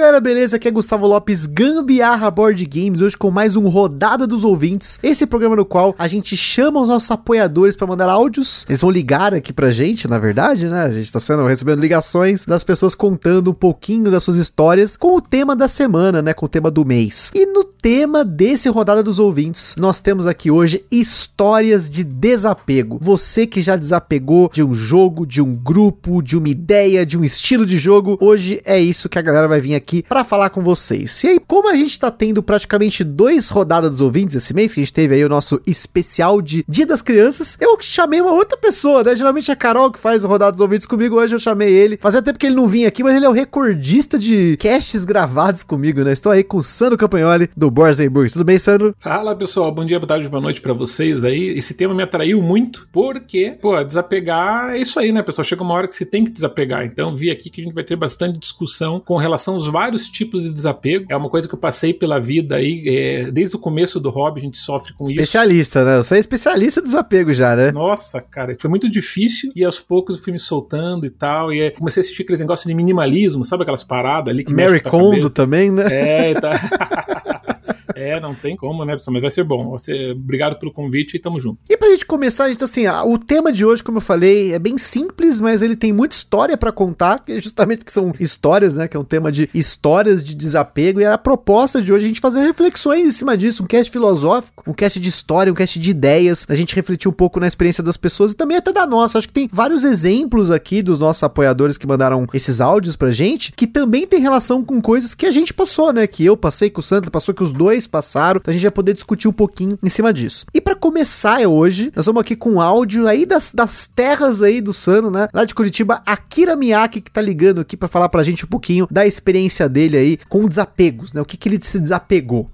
Galera, beleza? Aqui é Gustavo Lopes, Gambiarra Board Games, hoje com mais um Rodada dos Ouvintes. Esse programa no qual a gente chama os nossos apoiadores para mandar áudios. Eles vão ligar aqui pra gente, na verdade, né? A gente tá sendo recebendo ligações das pessoas contando um pouquinho das suas histórias com o tema da semana, né? Com o tema do mês. E no tema desse Rodada dos Ouvintes, nós temos aqui hoje histórias de desapego. Você que já desapegou de um jogo, de um grupo, de uma ideia, de um estilo de jogo, hoje é isso que a galera vai vir aqui para falar com vocês. E aí, como a gente tá tendo praticamente dois rodadas dos ouvintes esse mês, que a gente teve aí o nosso especial de Dia das Crianças, eu chamei uma outra pessoa, né? Geralmente é a Carol que faz o rodada dos ouvintes comigo, hoje eu chamei ele. Fazia tempo que ele não vinha aqui, mas ele é o recordista de casts gravados comigo, né? Estou aí com o Sandro Campagnoli do Borzenburg. Tudo bem, Sandro? Fala, pessoal. Bom dia, boa tarde, boa noite para vocês aí. Esse tema me atraiu muito, porque, pô, desapegar é isso aí, né, pessoal? Chega uma hora que você tem que desapegar. Então, vi aqui que a gente vai ter bastante discussão com relação aos vários tipos de desapego. É uma coisa que eu passei pela vida aí, é, desde o começo do hobby a gente sofre com especialista, isso. né? Você é especialista em desapego já, né? Nossa, cara, foi muito difícil e aos poucos eu fui me soltando e tal. E comecei a assistir aqueles negócios de minimalismo, sabe aquelas paradas ali que Mary Kondo também, né? É, tá. É, não tem como, né, pessoal? Mas vai ser bom. Você, obrigado pelo convite e tamo junto. E pra gente começar, gente, assim, o tema de hoje, como eu falei, é bem simples, mas ele tem muita história para contar, que é justamente que são histórias, né? Que é um tema de histórias de desapego. E a proposta de hoje é a gente fazer reflexões em cima disso, um cast filosófico, um cast de história, um cast de ideias, a gente refletir um pouco na experiência das pessoas e também até da nossa. Acho que tem vários exemplos aqui dos nossos apoiadores que mandaram esses áudios pra gente, que também tem relação com coisas que a gente passou, né? Que eu passei, que o Sandro passou, que os dois passaram. Então a gente vai poder discutir um pouquinho em cima disso. E para começar hoje, nós vamos aqui com um áudio aí das, das terras aí do Sano, né? Lá de Curitiba, Akira Miyake que tá ligando aqui para falar pra gente um pouquinho da experiência dele aí com desapegos, né? O que que ele se desapegou.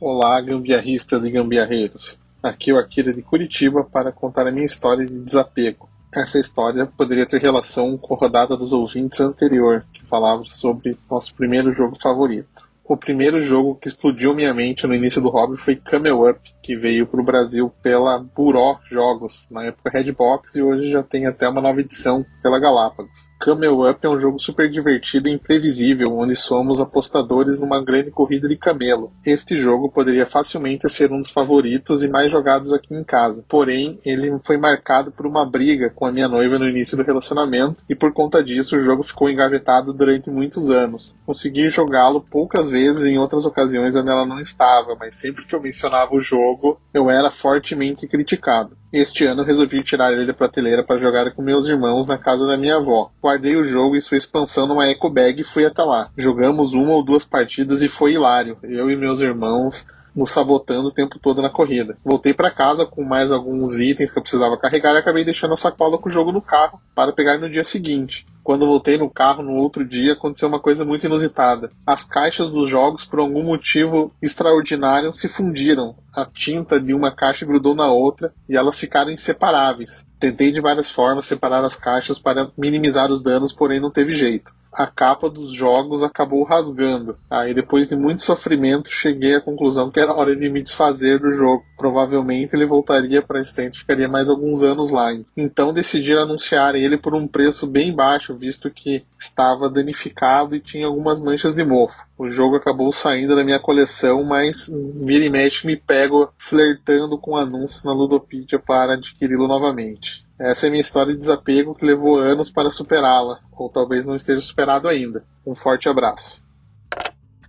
Olá, gambiarristas e gambiarreiros. Aqui é o Akira de Curitiba para contar a minha história de desapego. Essa história poderia ter relação com a rodada dos ouvintes anterior, que falava sobre nosso primeiro jogo favorito. O primeiro jogo que explodiu minha mente no início do hobby foi Camel Up, que veio para o Brasil pela Buró Jogos, na época Redbox, e hoje já tem até uma nova edição pela Galápagos. Camel Up é um jogo super divertido e imprevisível, onde somos apostadores numa grande corrida de camelo. Este jogo poderia facilmente ser um dos favoritos e mais jogados aqui em casa. Porém, ele foi marcado por uma briga com a minha noiva no início do relacionamento e por conta disso o jogo ficou engavetado durante muitos anos. Consegui jogá-lo poucas vezes em outras ocasiões onde ela não estava, mas sempre que eu mencionava o jogo, eu era fortemente criticado. Este ano resolvi tirar ele da prateleira para jogar com meus irmãos na casa da minha avó. Guardei o jogo e sua expansão numa eco bag e fui até lá. Jogamos uma ou duas partidas e foi hilário. Eu e meus irmãos nos sabotando o tempo todo na corrida. Voltei para casa com mais alguns itens que eu precisava carregar e acabei deixando a sacola com o jogo no carro para pegar no dia seguinte. Quando voltei no carro no outro dia, aconteceu uma coisa muito inusitada. As caixas dos jogos, por algum motivo extraordinário, se fundiram. A tinta de uma caixa grudou na outra e elas ficaram inseparáveis. Tentei de várias formas separar as caixas para minimizar os danos, porém não teve jeito a capa dos jogos acabou rasgando. Aí depois de muito sofrimento cheguei à conclusão que era hora de me desfazer do jogo. Provavelmente ele voltaria para a estante ficaria mais alguns anos lá. Então decidi anunciar ele por um preço bem baixo, visto que estava danificado e tinha algumas manchas de mofo. O jogo acabou saindo da minha coleção, mas vira e mexe me pego flertando com anúncios na Ludopedia para adquiri-lo novamente. Essa é minha história de desapego que levou anos para superá-la, ou talvez não esteja superado ainda. Um forte abraço.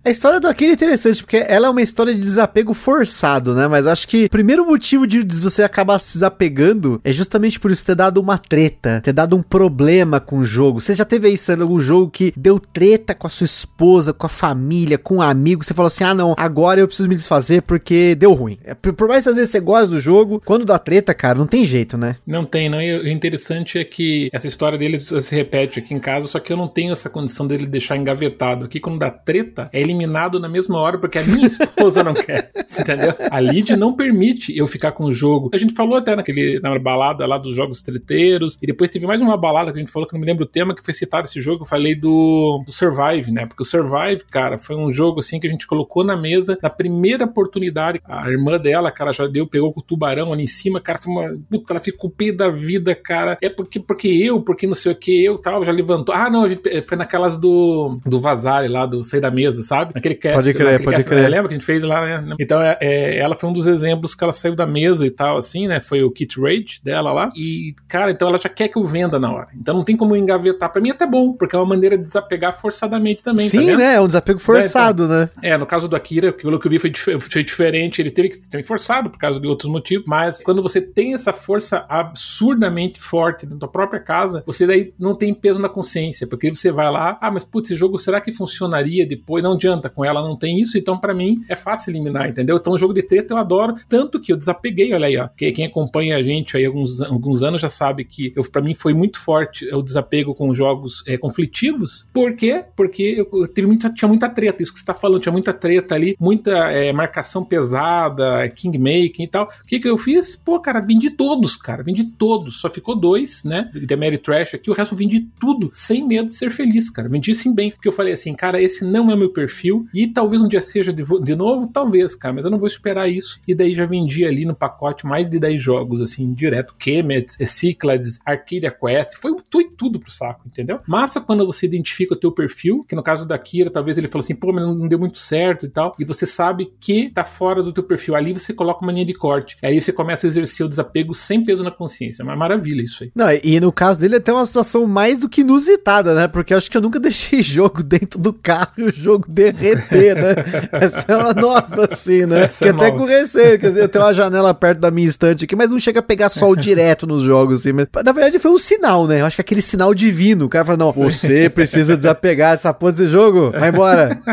A história do Akira é interessante, porque ela é uma história de desapego forçado, né? Mas acho que o primeiro motivo de você acabar se desapegando é justamente por isso ter dado uma treta, ter dado um problema com o jogo. Você já teve sendo algum jogo que deu treta com a sua esposa, com a família, com um amigo, você falou assim, ah não, agora eu preciso me desfazer porque deu ruim. É, por mais que às vezes você goste do jogo, quando dá treta, cara, não tem jeito, né? Não tem, não. E o interessante é que essa história dele se repete aqui em casa, só que eu não tenho essa condição dele deixar engavetado. Aqui quando dá treta, é ele eliminado na mesma hora porque a minha esposa não quer. Entendeu? A Lid não permite eu ficar com o jogo. A gente falou até naquele, na balada lá dos jogos treteiros, e depois teve mais uma balada que a gente falou que não me lembro o tema, que foi citado esse jogo. Eu falei do, do Survive, né? Porque o Survive, cara, foi um jogo assim que a gente colocou na mesa na primeira oportunidade. A irmã dela, cara, já deu, pegou com o tubarão ali em cima, cara, foi uma. Puta, ela ficou pé da vida, cara. É porque, porque eu, porque não sei o que, eu tal, já levantou. Ah, não, a gente foi naquelas do, do Vazare lá, do Sair da Mesa, sabe? Naquele cast. Pode crer, pode cast, crer. Lembra que a gente fez lá, né? Então, é, é, ela foi um dos exemplos que ela saiu da mesa e tal, assim, né? Foi o Kit Rage dela lá. E, cara, então ela já quer que eu venda na hora. Então não tem como engavetar. Pra mim é até bom, porque é uma maneira de desapegar forçadamente também. Sim, tá né? É um desapego forçado, é, então, né? É, no caso do Akira, pelo que eu vi foi, foi diferente. Ele teve que ter forçado por causa de outros motivos. Mas quando você tem essa força absurdamente forte dentro da própria casa, você daí não tem peso na consciência. Porque você vai lá, ah, mas putz, esse jogo será que funcionaria depois? Não adianta, com ela não tem isso. Então, para mim, é fácil eliminar, entendeu? Então, o jogo de treta eu adoro. Tanto que eu desapeguei, olha aí, ó. Quem acompanha a gente aí alguns, alguns anos já sabe que para mim foi muito forte o desapego com jogos é, conflitivos. Por quê? Porque eu, eu teve muita, tinha muita treta, isso que você tá falando, tinha muita treta ali, muita é, marcação pesada, kingmaking e tal. O que que eu fiz? Pô, cara, vendi todos, cara, vendi todos. Só ficou dois, né? The Mary Trash aqui, o resto eu vendi tudo, sem medo de ser feliz, cara. Vendi sim bem, porque eu falei assim, cara, esse não é meu perfil e talvez um dia seja de, de novo, talvez, cara, mas eu não vou esperar isso. E daí já vendi ali no pacote mais de 10 jogos, assim, direto. Kemet, Cyclades, Arcadia Quest, foi tudo, tudo pro saco, entendeu? Massa quando você identifica o teu perfil, que no caso da Kira, talvez ele falou assim, pô, mas não deu muito certo e tal, e você sabe que tá fora do teu perfil. Ali você coloca uma linha de corte. Aí você começa a exercer o desapego sem peso na consciência. Uma maravilha isso aí. Não, e no caso dele é até uma situação mais do que inusitada, né? Porque acho que eu nunca deixei jogo dentro do carro e o jogo derreter, né? Essa é uma nova, assim, né? Essa que é até nova. com receio, quer dizer, eu tenho uma janela perto da minha estante aqui, mas não chega a pegar sol direto nos jogos, assim. Mas, na verdade, foi um sinal, né? Eu acho que aquele sinal divino. O cara fala, não, você precisa desapegar essa pose de jogo, vai embora.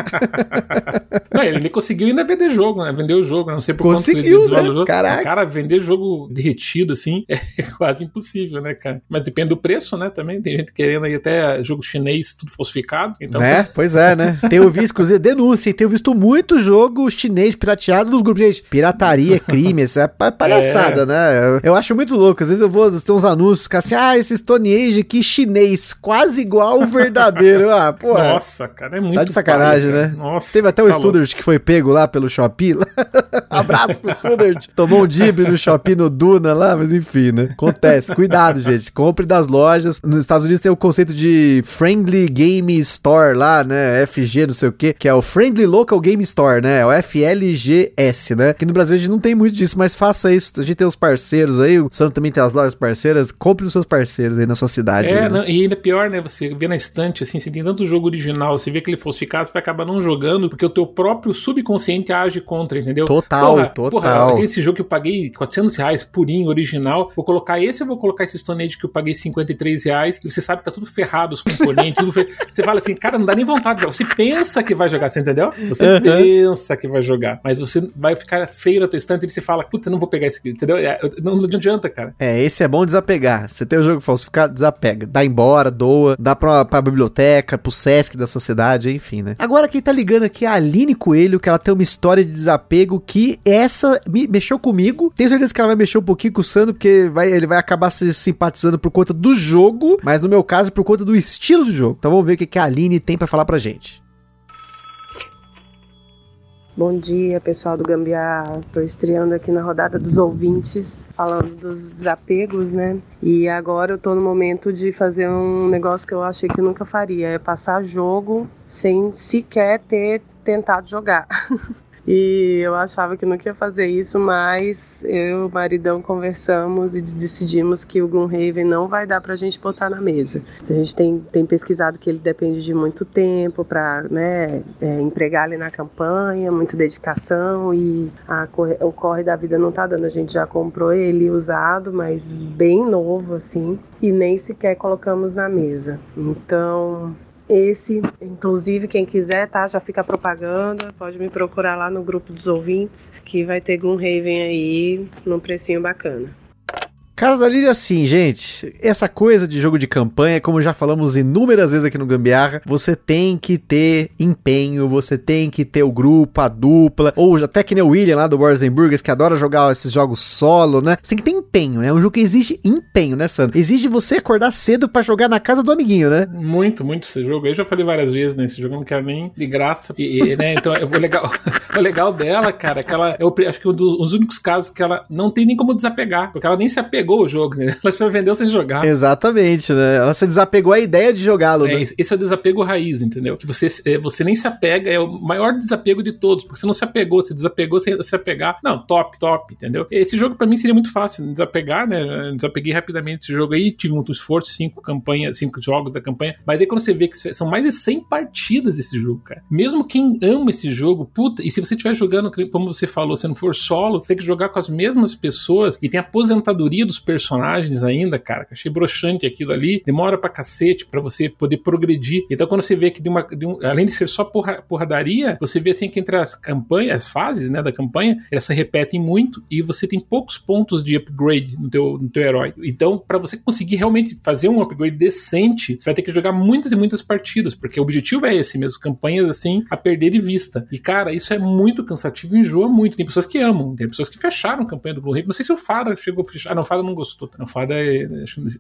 Não, ele conseguiu ainda vender jogo, né? Vender o jogo, não sei por Conseguiu, quanto ele né? desvalorizou. Caraca. Cara, vender jogo derretido assim é quase impossível, né, cara? Mas depende do preço, né? Também tem gente querendo aí até jogo chinês tudo falsificado. Então, né? Pois é, né? Tenho visto, inclusive, denúncia, tenho visto muito jogo chinês pirateado nos grupos. Gente, pirataria é crime, isso é pa- palhaçada, né? Eu, acho muito louco. Às vezes eu vou ter uns anúncios que assim, ah, esse Stone Age aqui chinês, quase igual o verdadeiro. Ah, pô. Nossa, cara, é muito Tá de sacanagem, né? Nossa, Teve até o tá que foi pego lá pelo Shopee. lá. Abraço pro Studert. Tomou um dibre no Shopee no Duna lá, mas enfim, né? Acontece. Cuidado, gente. Compre das lojas. Nos Estados Unidos tem o conceito de Friendly Game Store lá, né? FG, não sei o quê, que é o Friendly Local Game Store, né? É o FLGS, né? Aqui no Brasil a gente não tem muito disso, mas faça isso. A gente tem os parceiros aí, o Sandro também tem as lojas parceiras. Compre os seus parceiros aí na sua cidade. É, aí, né? não, e ainda pior, né? Você vê na estante, assim, você tem tanto jogo original, você vê que ele falsificado, você vai acabar não jogando, porque o teu próprio subconsciente age contra, entendeu? Total, porra, total. Porra, esse jogo que eu paguei 400 reais, purinho, original, vou colocar esse ou vou colocar esse Stone Age que eu paguei 53 reais, e você sabe que tá tudo ferrado, os componentes, tudo fe... Você fala assim, cara, não dá nem vontade de jogar. Você pensa que vai jogar, você entendeu? Você Uhum. pensa que vai jogar, mas você vai ficar feio na tua estante e você fala, puta, não vou pegar esse aqui, entendeu? É, Não, não adianta, cara. É, esse é bom desapegar. Você tem o jogo falsificado, desapega. Dá embora, doa, dá pra, pra biblioteca, pro Sesc da sociedade, enfim, né? Agora quem tá ligando aqui é a Aline Coelho, que ela tem uma história de desapego que essa me mexeu comigo. Tenho certeza que ela vai mexer um pouquinho com o Sandro, porque vai, ele vai acabar se simpatizando por conta do jogo, mas no meu caso, por conta do estilo do jogo. Então vamos ver o que, que a Aline tem pra falar pra gente. Bom dia, pessoal do Gambiar. Tô estreando aqui na rodada dos ouvintes, falando dos desapegos, né? E agora eu tô no momento de fazer um negócio que eu achei que nunca faria, é passar jogo sem sequer ter tentado jogar. E eu achava que nunca ia fazer isso, mas eu e o maridão conversamos e decidimos que o Gloomhaven não vai dar pra gente botar na mesa. A gente tem, tem pesquisado que ele depende de muito tempo para né, é, empregar ali na campanha, muita dedicação e a o corre da vida não tá dando. A gente já comprou ele usado, mas bem novo assim, e nem sequer colocamos na mesa. Então esse, inclusive, quem quiser, tá? Já fica a propaganda. Pode me procurar lá no grupo dos ouvintes, que vai ter Gloomhaven aí num precinho bacana. Casa da Lília, assim, gente, essa coisa de jogo de campanha, como já falamos inúmeras vezes aqui no Gambiarra, você tem que ter empenho, você tem que ter o grupo, a dupla, ou até que nem o William lá do Wars Burgers, que adora jogar esses jogos solo, né? Você tem que ter empenho, né? É um jogo que exige empenho, né, Sandro? Exige você acordar cedo para jogar na casa do amiguinho, né? Muito, muito esse jogo. Eu já falei várias vezes nesse jogo, eu não quero nem de graça. E, e, né, então, o legal, o legal dela, cara, é que ela, eu acho que um dos únicos casos que ela não tem nem como desapegar, porque ela nem se apegou ao jogo, né? Ela já vendeu sem jogar. Exatamente, né? Ela se desapegou à ideia de jogá-lo, é, né? Esse é o desapego raiz, entendeu? Que você, é, você nem se apega, é o maior desapego de todos, porque você não se apegou, você desapegou sem se apegar. Não, top, top, entendeu? Esse jogo para mim seria muito fácil desapegar, né? Desapeguei rapidamente esse jogo aí, tive um esforço, cinco campanhas, cinco jogos da campanha, mas aí quando você vê que são mais de 100 partidas esse jogo, cara. Mesmo quem ama esse jogo, puta, e se você estiver jogando, como você falou, se não for solo, você tem que jogar com as mesmas pessoas e tem a aposentadoria dos personagens ainda, cara, achei broxante aquilo ali, demora pra cacete pra você poder progredir. Então quando você vê que de uma, de um, além de ser só porra, porradaria, você vê assim que entre as campanhas, as fases, né, da campanha, elas se repetem muito e você tem poucos pontos de upgrade no teu, no teu herói. Então, para você conseguir realmente fazer um upgrade decente, você vai ter que jogar muitas e muitas partidas, porque o objetivo é esse mesmo, campanhas assim, a perder de vista. E cara, isso é muito cansativo enjoa muito. Tem pessoas que amam, tem pessoas que fecharam a campanha do Blue Raven. Não sei se o Fada chegou a fechar. Ah, não, o Fada não gostou. Não, o Fada é...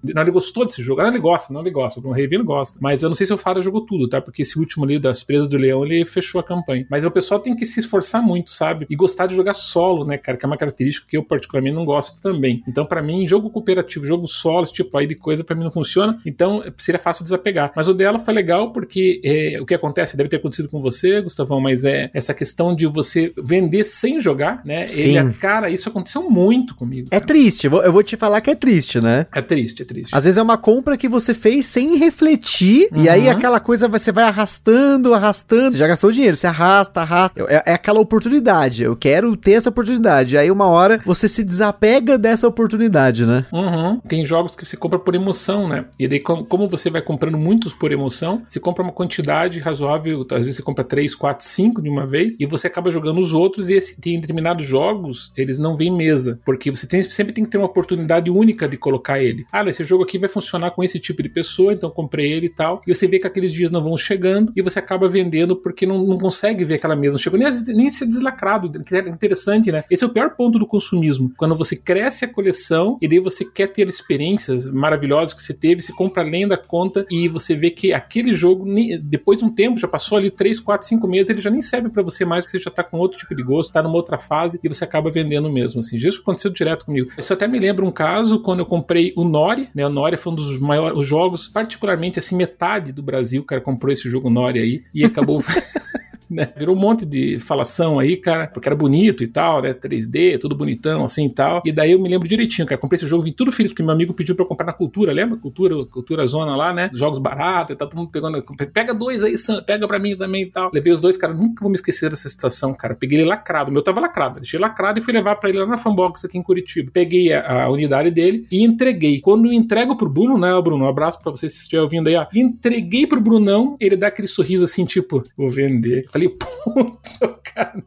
Não, ele gostou desse jogo. Ah, ele gosta, não, ele gosta. O Raven ele gosta. Mas eu não sei se o Fada jogou tudo, tá? Porque esse último ali das presas do Leão, ele fechou a campanha. Mas o pessoal tem que se esforçar muito, sabe? E gostar de jogar solo, né, cara? Que é uma característica que eu particularmente não gosto também. Então, para mim, jogo cooperativo, jogo solo, esse tipo aí de coisa, para mim não funciona. Então, seria fácil desapegar. Mas o dela foi legal porque é, o que acontece deve ter acontecido com você, Gustavão, mas é essa questão de você vender sem jogar, né? Sim. Ele, cara, isso aconteceu muito comigo. É cara. triste, eu vou, eu vou te falar que é triste, né? É triste, é triste. Às vezes é uma compra que você fez sem refletir, e aí Uhum. aquela coisa você vai arrastando, arrastando. Você já gastou dinheiro, você arrasta, arrasta. É, é aquela oportunidade. Eu quero ter essa oportunidade. Aí uma hora você se desapega dessa oportunidade, né? Uhum. Tem jogos que você compra por emoção, né? E daí, como, como você vai comprando muitos por emoção, você compra uma quantidade razoável, às vezes você compra 3, 4, 5 de uma vez, e você acaba jogando os outros, e esse, tem determinados jogos, eles não vêm mesa, porque você tem, sempre tem que ter uma oportunidade única de colocar ele. Ah, esse jogo aqui vai funcionar com esse tipo de pessoa, então comprei ele e tal, e você vê que aqueles dias não vão chegando, e você acaba vendendo porque não, não consegue ver aquela mesa, chegou nem, nem ser deslacrado, que é interessante, né? Esse é o pior ponto do consumismo, quando você cresce a coleção, e daí você quer ter experiências maravilhosas que você teve, você compra além da conta, e você vê que aquele jogo, depois de um tempo, já passou ali 3, 4, 5 meses, ele já nem serve pra você mais, que você já tá com outro tipo de gosto, tá numa outra fase, e você acaba vendendo mesmo, assim. Isso aconteceu direto comigo. Isso até me lembra um caso quando eu comprei o Nori, né? O Nori foi um dos maiores os jogos, particularmente assim, metade do Brasil, o cara comprou esse jogo Nori aí, e acabou. né? Virou um monte de falação aí, cara, porque era bonito e tal, né? 3D, tudo bonitão assim e tal. E daí eu me lembro direitinho, cara. Comprei esse jogo, vim tudo feliz, porque meu amigo pediu pra eu comprar na Cultura, lembra? Cultura, Cultura Zona lá, né? Jogos baratos e tal, todo mundo pegando. Pega dois aí, Sam, pega pra mim também e tal. Levei os dois, cara, nunca vou me esquecer dessa situação, cara. Peguei ele lacrado, o meu tava lacrado. Deixei lacrado e fui levar pra ele lá na Fanbox aqui em Curitiba. Peguei a, a unidade dele e entreguei. Quando eu entrego pro Bruno, né, Bruno? Um abraço pra você se estiver ouvindo aí, ó. Entreguei pro Brunão, ele dá aquele sorriso assim, tipo, vou vender. Falei, puta, cara.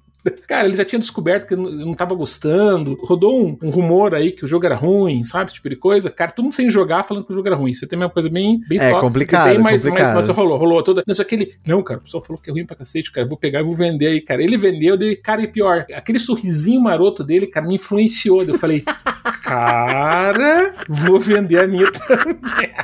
Cara, ele já tinha descoberto que eu não- eu não tava gostando. Rodou um, um rumor aí que o jogo era ruim, sabe? Esse tipo de coisa. Cara, todo mundo sem jogar falando que o jogo era ruim. Isso tem uma coisa bem, bem É, tóxica complicado, que tem, mas, complicado. mas, mas rolou, rolou toda. Não sei aquele. Não, cara, o pessoal falou que é ruim pra cacete, cara. Eu vou pegar e vou vender aí, cara. Ele vendeu, dei, cara, e pior, aquele sorrisinho maroto dele, cara, me influenciou. Eu falei, cara, vou vender a minha também.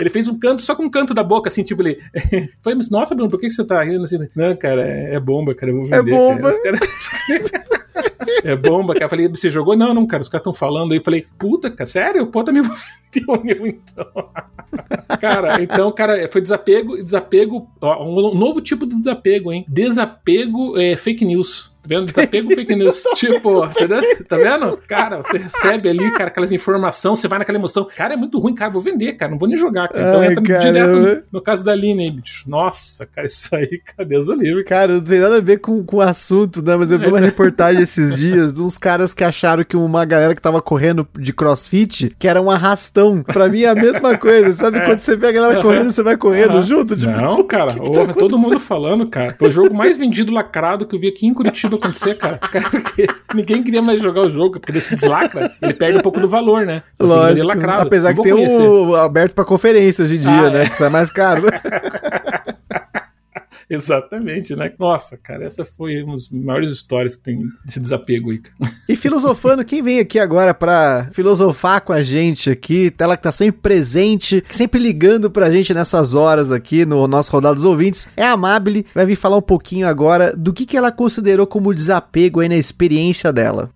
Ele fez um canto, só com um canto da boca, assim, tipo, ele. Foi, mas nossa, Bruno, por que que você tá rindo assim? Não, cara, é, é bomba, cara, eu vou vender. bomba. Cara. É bomba, cara. Eu falei, você jogou? Não, não, cara, os caras estão falando aí. Eu falei, puta, cara, sério? Pô, também vou o meu, então. Cara, então, cara, foi desapego, desapego, ó, um novo tipo de desapego, hein? Desapego é, fake news. Tá vendo? Desapego fake news. tipo, tá vendo? Cara, você recebe ali, cara, aquelas informações, você vai naquela emoção. Cara, é muito ruim, cara, vou vender, cara, não vou nem jogar, cara. Então Ai, entra caramba. direto no, no caso da Aline, bicho. Nossa, cara, isso aí, cara, Deus o livre, cara. Cara, não tem nada a ver com, com o assunto, né? Mas eu vi uma reportagem esses dias de uns caras que acharam que uma galera que tava correndo de crossfit, que era um arrastão coleção. Pra mim é a mesma coisa. Sabe quando você vê a galera correndo, você vai correndo Uhum. junto? Tipo, Não, cara, que que tá todo mundo falando, cara. Foi o jogo mais vendido lacrado que eu vi aqui em Curitiba acontecer, cara. Ninguém queria mais jogar o jogo, porque desse deslacra, ele perde um pouco do valor, né? Você vender Lógico. lacrado. Apesar que tem conhecer. o aberto pra conferência hoje em dia, Ah, né? é. Que sai mais caro. Exatamente, né? Nossa, cara, essa foi uma das maiores histórias que tem desse desapego aí. E filosofando, quem vem aqui agora pra filosofar com a gente aqui, ela que tá sempre presente, sempre ligando pra gente nessas horas aqui no nosso Rodado dos Ouvintes, é a Amabile, vai vir falar um pouquinho agora do que, que ela considerou como desapego aí na experiência dela.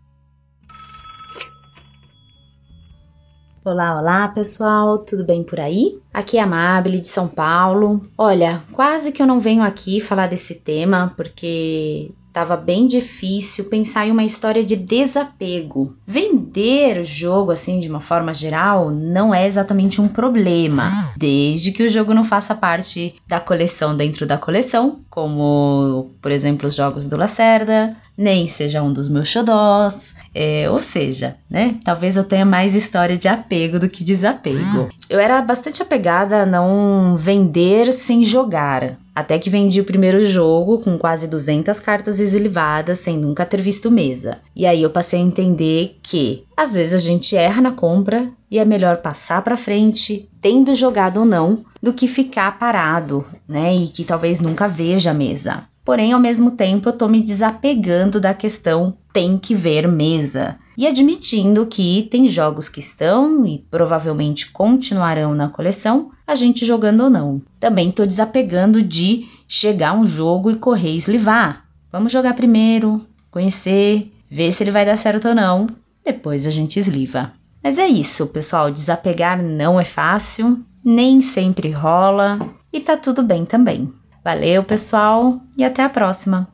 Olá, olá pessoal, tudo bem por aí? Aqui é a Amabile de São Paulo. Olha, quase que eu não venho aqui falar desse tema porque tava bem difícil pensar em uma história de desapego. Vender o jogo assim de uma forma geral não é exatamente um problema, desde que o jogo não faça parte da coleção dentro da coleção, como por exemplo os jogos do Lacerda, nem seja um dos meus xodós, é, ou seja, né? Talvez eu tenha mais história de apego do que desapego. Eu era bastante apegada a não vender sem jogar. Até que vendi o primeiro jogo com quase 200 cartas eslivadas sem nunca ter visto mesa. E aí eu passei a entender que às vezes a gente erra na compra e é melhor passar para frente, tendo jogado ou não, do que ficar parado, né? E que talvez nunca veja a mesa. Porém, ao mesmo tempo, eu tô me desapegando da questão tem que ver mesa e admitindo que tem jogos que estão e provavelmente continuarão na coleção, a gente jogando ou não. Também tô desapegando de chegar um jogo e correr e eslivar. Vamos jogar primeiro, conhecer, ver se ele vai dar certo ou não, depois a gente esliva. Mas é isso, pessoal, desapegar não é fácil, nem sempre rola e tá tudo bem também. Valeu, pessoal, e até a próxima.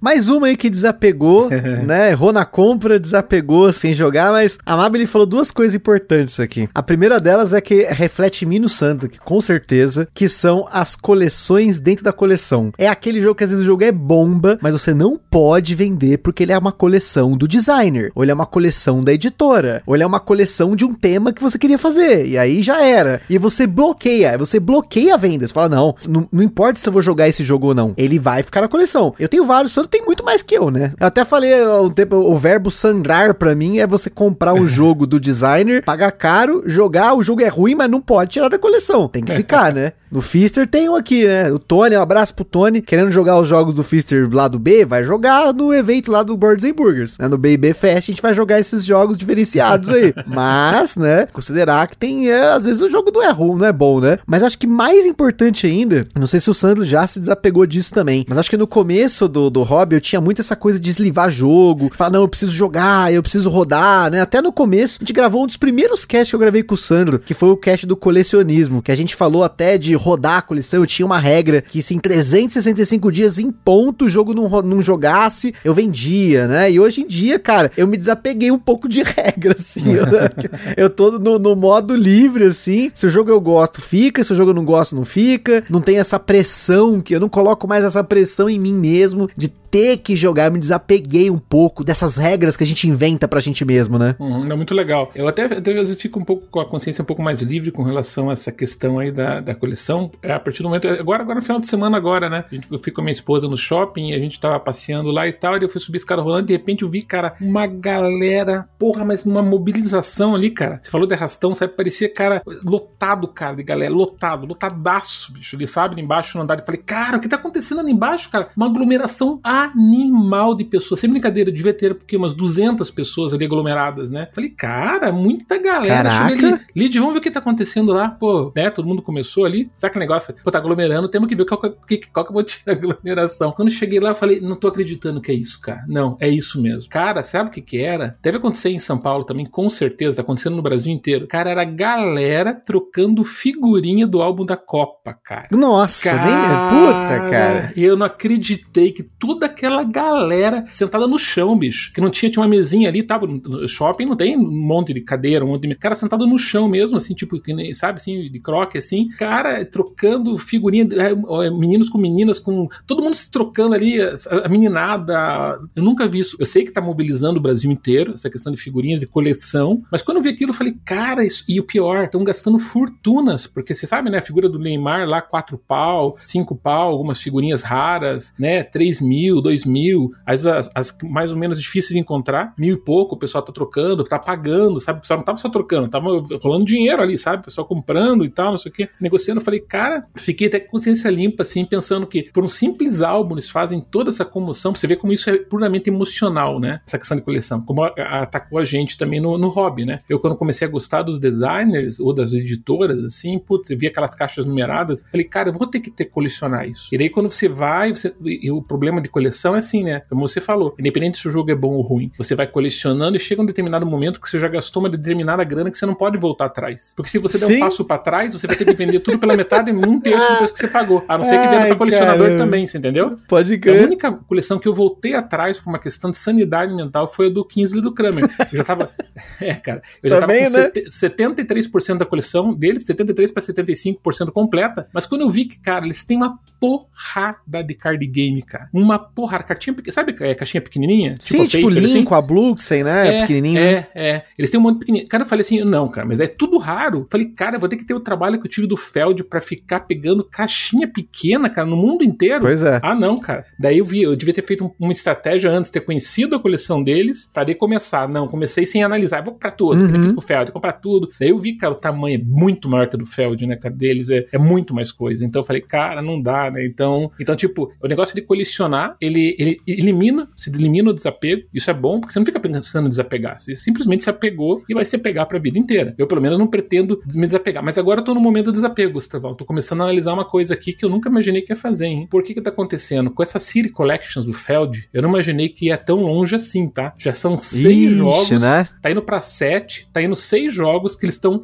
Mais uma aí que desapegou, né? Errou na compra, desapegou sem jogar, mas a Mabel falou duas coisas importantes aqui. A primeira delas é que reflete em mim no Santo, que com certeza, que são as coleções dentro da coleção. É aquele jogo que às vezes o jogo é bomba, mas você não pode vender porque ele é uma coleção do designer, ou ele é uma coleção da editora, ou ele é uma coleção de um tema que você queria fazer, e aí já era. E você bloqueia, você bloqueia a venda. Você fala, não, não, não importa se eu vou jogar esse jogo ou não, ele vai ficar na coleção. Eu tenho vários, Santo tem muito mais que eu, né? Eu até falei há um tempo, o verbo sangrar pra mim é você comprar um jogo do designer, pagar caro, jogar, o jogo é ruim, mas não pode tirar da coleção. Tem que ficar, né? No Fister tem um aqui, né? O Tony, um abraço pro Tony, querendo jogar os jogos do Fister lá do B, vai jogar no evento lá do Birds and Burgers. Né? No BB Fest a gente vai jogar esses jogos diferenciados aí. Mas, né, considerar que tem, é, às vezes o jogo não é ruim, não é bom, né? Mas acho que mais importante ainda, não sei se o Sandro já se desapegou disso também, mas acho que no começo do, do hobby eu tinha muito essa coisa de eslivar jogo, falar, não, eu preciso jogar, eu preciso rodar, né? Até no começo, a gente gravou um dos primeiros casts que eu gravei com o Sandro, que foi o cast do colecionismo, que a gente falou até de rodar a coleção, eu tinha uma regra que se em 365 dias em ponto o jogo não, não jogasse, eu vendia, né? E hoje em dia, cara, eu me desapeguei um pouco de regra, assim. eu, eu tô no, no modo livre, assim. Se o jogo eu gosto, fica. Se o jogo eu não gosto, não fica. Não tem essa pressão, que eu não coloco mais essa pressão em mim mesmo de ter que jogar. Eu me desapeguei um pouco dessas regras que a gente inventa pra gente mesmo, né? Uhum, é muito legal. Eu até, até às vezes fico um pouco com a consciência um pouco mais livre com relação a essa questão aí da, da coleção. É, a partir do momento. Agora, agora no final de semana, agora, né? Gente, eu fui com a minha esposa no shopping e a gente tava passeando lá e tal. E eu fui subir escada rolando e de repente eu vi, cara, uma galera, porra, mas uma mobilização ali, cara. Você falou de arrastão, sabe? Parecia, cara, lotado, cara, de galera, lotado, lotadaço, bicho. Ali, sabe, ali embaixo no andar. Eu falei, cara, o que tá acontecendo ali embaixo, cara? Uma aglomeração animal de pessoas. Sem brincadeira, eu devia ter porque umas 200 pessoas ali aglomeradas, né? Falei, cara, muita galera. Caraca. Cheguei ali, Lid, vamos ver o que tá acontecendo lá. Pô, né? Todo mundo começou ali. Sabe aquele negócio? Pô, tá aglomerando, temos que ver qual, que- qual que é o motivo da aglomeração. Quando eu cheguei lá, eu falei, não tô acreditando que é isso, cara. Não, é isso mesmo. Cara, sabe o que que era? Deve acontecer em São Paulo também, com certeza. Tá acontecendo no Brasil inteiro. Cara, era galera trocando figurinha do álbum da Copa, cara. Nossa, nem. Puta, cara. E eu não acreditei que toda aquela galera sentada no chão, bicho. Que não tinha, tinha uma mesinha ali, tava no shopping, não tem um monte de cadeira, um monte de. Cara sentado no chão mesmo, assim, tipo, sabe, assim, de croque, assim. Cara, trocando figurinha, é, meninos com meninas, com. Todo mundo se trocando ali, a meninada. Eu nunca vi isso. Eu sei que tá mobilizando o Brasil inteiro, essa questão de figurinhas, de coleção. Mas quando eu vi aquilo, eu falei, cara, isso. E o pior, estão gastando fortunas, porque você sabe, né, a figura do Neymar lá, quatro pau, cinco pau, algumas figurinhas raras, né, três mil, dois mil, as, as, as mais ou menos difíceis de encontrar, mil e pouco, o pessoal tá trocando, tá pagando, sabe? O pessoal não tava só trocando, tava rolando dinheiro ali, sabe? O pessoal comprando e tal, não sei o que, negociando. Eu falei, cara, fiquei até com consciência limpa, assim, pensando que por um simples álbum eles fazem toda essa comoção, você ver como isso é puramente emocional, né? Essa questão de coleção, como atacou a gente também no, no hobby, né? Eu, quando comecei a gostar dos designers ou das editoras, assim, putz, eu via aquelas caixas numeradas, falei, cara, eu vou ter que ter colecionar isso. E daí, quando você vai, você, e o problema de coleção é assim, né? Como você falou, independente se o jogo é bom ou ruim, você vai colecionando e chega um determinado momento que você já gastou uma determinada grana que você não pode voltar atrás. Porque se você der Sim. um passo para trás, você vai ter que vender tudo pela metade em um terço depois que você pagou. A não ser que venda pra colecionador caramba. também, você entendeu? Pode crer. A única coleção que eu voltei atrás por uma questão de sanidade mental foi a do Kingsley do Kramer. Eu já tava. é, cara. Eu já também, tava com né? 73% da coleção dele, 73% para 75% completa. Mas quando eu vi que, cara, eles têm uma porrada de card game, cara. Uma porrada. Cartinha, sabe é, caixinha pequenininha? Sim, tipo, tipo Link assim? com a Bluxen, né? É, pequenininho. É, é. Eles têm um monte pequenininho. Cara, eu falei assim, não, cara, mas é tudo raro. Eu falei, cara, eu vou ter que ter o trabalho que eu tive do Feld para ficar pegando caixinha pequena, cara, no mundo inteiro. Pois é. Ah, não, cara. Daí eu vi, eu devia ter feito um, uma estratégia antes, ter conhecido a coleção deles, para daí começar. Não, comecei sem analisar. Eu vou comprar tudo, uhum. com o Feld, comprar tudo. Daí eu vi, cara, o tamanho é muito maior que o do Feld, né, cara, deles é, é muito mais coisa. Então eu falei, cara, não dá, né? Então, então tipo, o negócio de colecionar, ele, ele elimina, se elimina o desapego. Isso é bom, porque você não fica pensando em desapegar. Você simplesmente se apegou e vai se apegar pra vida inteira. Eu, pelo menos, não pretendo me desapegar. Mas agora eu tô no momento do desapego, Gustavão. Tô começando a analisar uma coisa aqui que eu nunca imaginei que ia fazer, hein? Por que que tá acontecendo? Com essa City Collections do Feld, eu não imaginei que ia tão longe assim, tá? Já são seis Ixi, jogos, né? tá indo pra sete, tá indo seis jogos que eles estão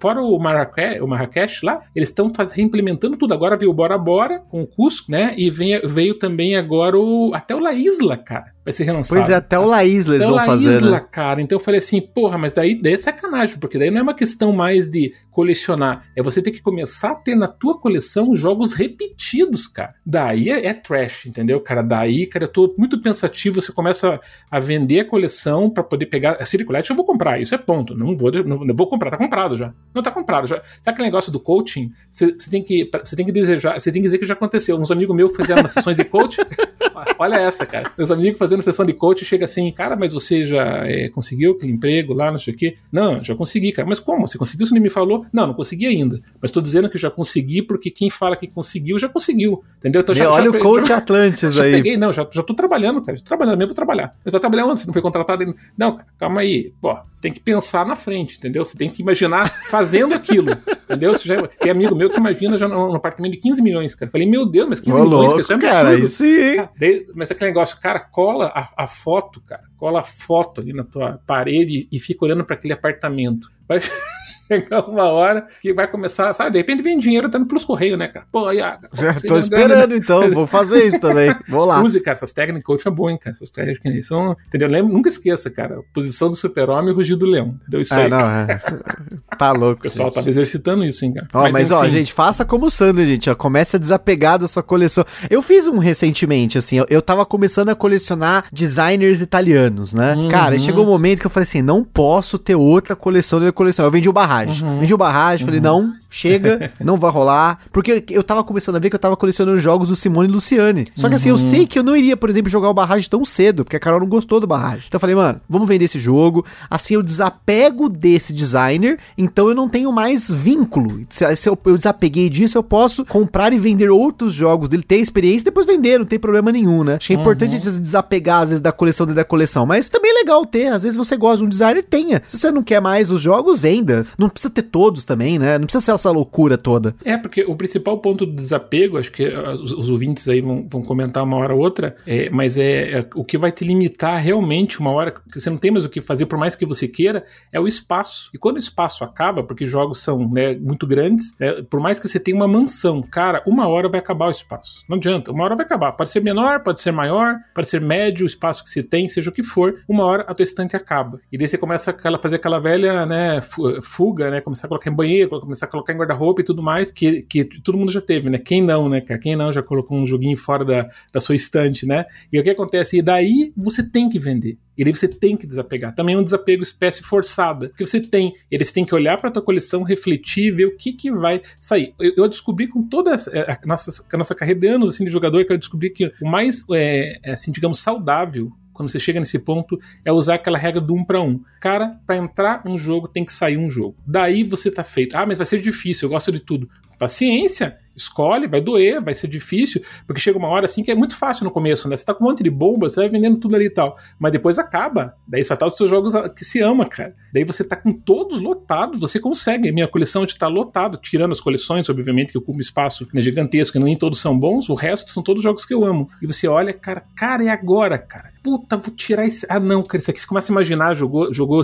fora o Marrakech, o Marrakech lá, eles estão reimplementando tudo. Agora veio o Bora Bora com o Cusco, né? E vem, veio também agora o até o La Isla, cara vai ser relançado. Pois é, até o La Isla eles vão fazer, Isla, né? cara. Então eu falei assim, porra, mas daí, daí é sacanagem, porque daí não é uma questão mais de colecionar, é você ter que começar a ter na tua coleção jogos repetidos, cara. Daí é, é trash, entendeu, cara? Daí, cara, eu tô muito pensativo, você começa a, a vender a coleção para poder pegar a Collection, eu vou comprar, isso é ponto, não vou, não, não, vou comprar, tá comprado já. Não tá comprado já. Sabe aquele negócio do coaching? Você tem que você tem que desejar, você tem que dizer que já aconteceu. Uns amigos meus fizeram umas sessões de coaching. Olha essa, cara. Meus amigos fazendo sessão de coach chega assim, cara, mas você já é, conseguiu aquele emprego lá, não sei o quê? Não, já consegui, cara. Mas como? Você conseguiu? Você não me falou? Não, não consegui ainda. Mas tô dizendo que já consegui porque quem fala que conseguiu, já conseguiu. Entendeu? Então, já, olha já, o coach já, Atlantis já aí. Peguei, não, já, já tô trabalhando, cara. Já tô trabalhando, mesmo vou trabalhar. Você vai trabalhar onde? Você não foi contratado ainda? Não, cara, calma aí. Pô, você tem que pensar na frente, entendeu? Você tem que imaginar fazendo aquilo, entendeu? Você já, tem amigo meu que imagina já num, apartamento de 15 milhões, cara. falei, meu Deus, mas 15 Ô, milhões, louco, isso é absurdo. Cara, isso sim. Cara, daí, mas aquele negócio, cara, cola a, a foto, cara, cola a foto ali na tua parede e fica olhando para aquele apartamento. Vai chegar uma hora que vai começar, sabe? De repente vem dinheiro dando pelos correios, né, cara? Pô, aí, ah, Já tô esperando, então, vou fazer isso também. Vou lá. Use, cara, essas técnicas coach é bom, hein, cara. Essas técnicas são. Entendeu? Lembra, nunca esqueça, cara. Posição do super-homem e rugir do leão. Entendeu? Isso é, aí. Não, é. Tá louco. O pessoal gente. tava exercitando isso, hein, cara. Ó, mas, mas ó, gente, faça como o Sander, gente. Ó, comece a desapegar da sua coleção. Eu fiz um recentemente, assim, eu, eu tava começando a colecionar designers italianos, né? Uhum. Cara, chegou um momento que eu falei assim: não posso ter outra coleção da coleção. Eu vendi o barragem. Uhum. Vendi o barragem, uhum. falei, não, chega, não vai rolar. Porque eu tava começando a ver que eu tava colecionando jogos do Simone e Luciane. Só que assim, eu uhum. sei que eu não iria, por exemplo, jogar o barragem tão cedo, porque a Carol não gostou do barragem. Então eu falei, mano, vamos vender esse jogo. Assim eu desapego desse designer, então eu não tenho mais vínculo. Se, se eu, eu, desapeguei disso, eu posso comprar e vender outros jogos dele, ter experiência e depois vender, não tem problema nenhum, né? Acho que é importante uhum. desapegar, às vezes, da coleção dentro da coleção. Mas também é legal ter. Às vezes você gosta de um designer, tenha. Se você não quer mais os jogos, venda. Não precisa ter todos também, né? Não precisa ser essa loucura toda. É, porque o principal ponto do desapego, acho que os, os ouvintes aí vão, vão, comentar uma hora ou outra, é, mas é, é, o que vai te limitar realmente uma hora que você não tem mais o que fazer, por mais que você queira, é o espaço. E quando o espaço acaba, porque jogos são né, muito grandes, é, por mais que você tenha uma mansão, cara, uma hora vai acabar o espaço. Não adianta, uma hora vai acabar. Pode ser menor, pode ser maior, pode ser médio, o espaço que você tem, seja o que for, uma hora a tua estante acaba. E daí você começa a fazer aquela velha né, fuga, né? Começar a colocar em banheiro, começar a colocar em guarda-roupa e tudo mais, que, que todo mundo já teve, né? Quem não, né, cara? Quem não já colocou um joguinho fora da, da sua estante, né? E o que acontece? E daí você tem que vender. E daí você tem que desapegar. Também é um desapego espécie forçada. Porque você tem, eles têm que olhar para a tua coleção, refletir, ver o que, que vai sair. Eu, eu descobri com toda a, a, nossa, a nossa carreira de anos assim, de jogador, que eu descobri que o mais, é, é, assim, digamos, saudável quando você chega nesse ponto, é usar aquela regra do um para um. Cara, para entrar um jogo tem que sair um jogo. Daí você tá feito. Ah, mas vai ser difícil, eu gosto de tudo. Paciência escolhe, vai doer, vai ser difícil, porque chega uma hora assim que é muito fácil no começo, né? Você tá com um monte de bomba, você vai vendendo tudo ali e tal, mas depois acaba. Daí só tá os seus jogos que se ama, cara. Daí você tá com todos lotados, você consegue. Minha coleção de tá lotado, tirando as coleções, obviamente, que ocupa espaço né, gigantesco, e nem todos são bons, o resto são todos jogos que eu amo. E você olha, cara, cara, é agora, cara. Puta, vou tirar esse. Ah, não, cara, isso aqui você começa a imaginar, jogou, jogou,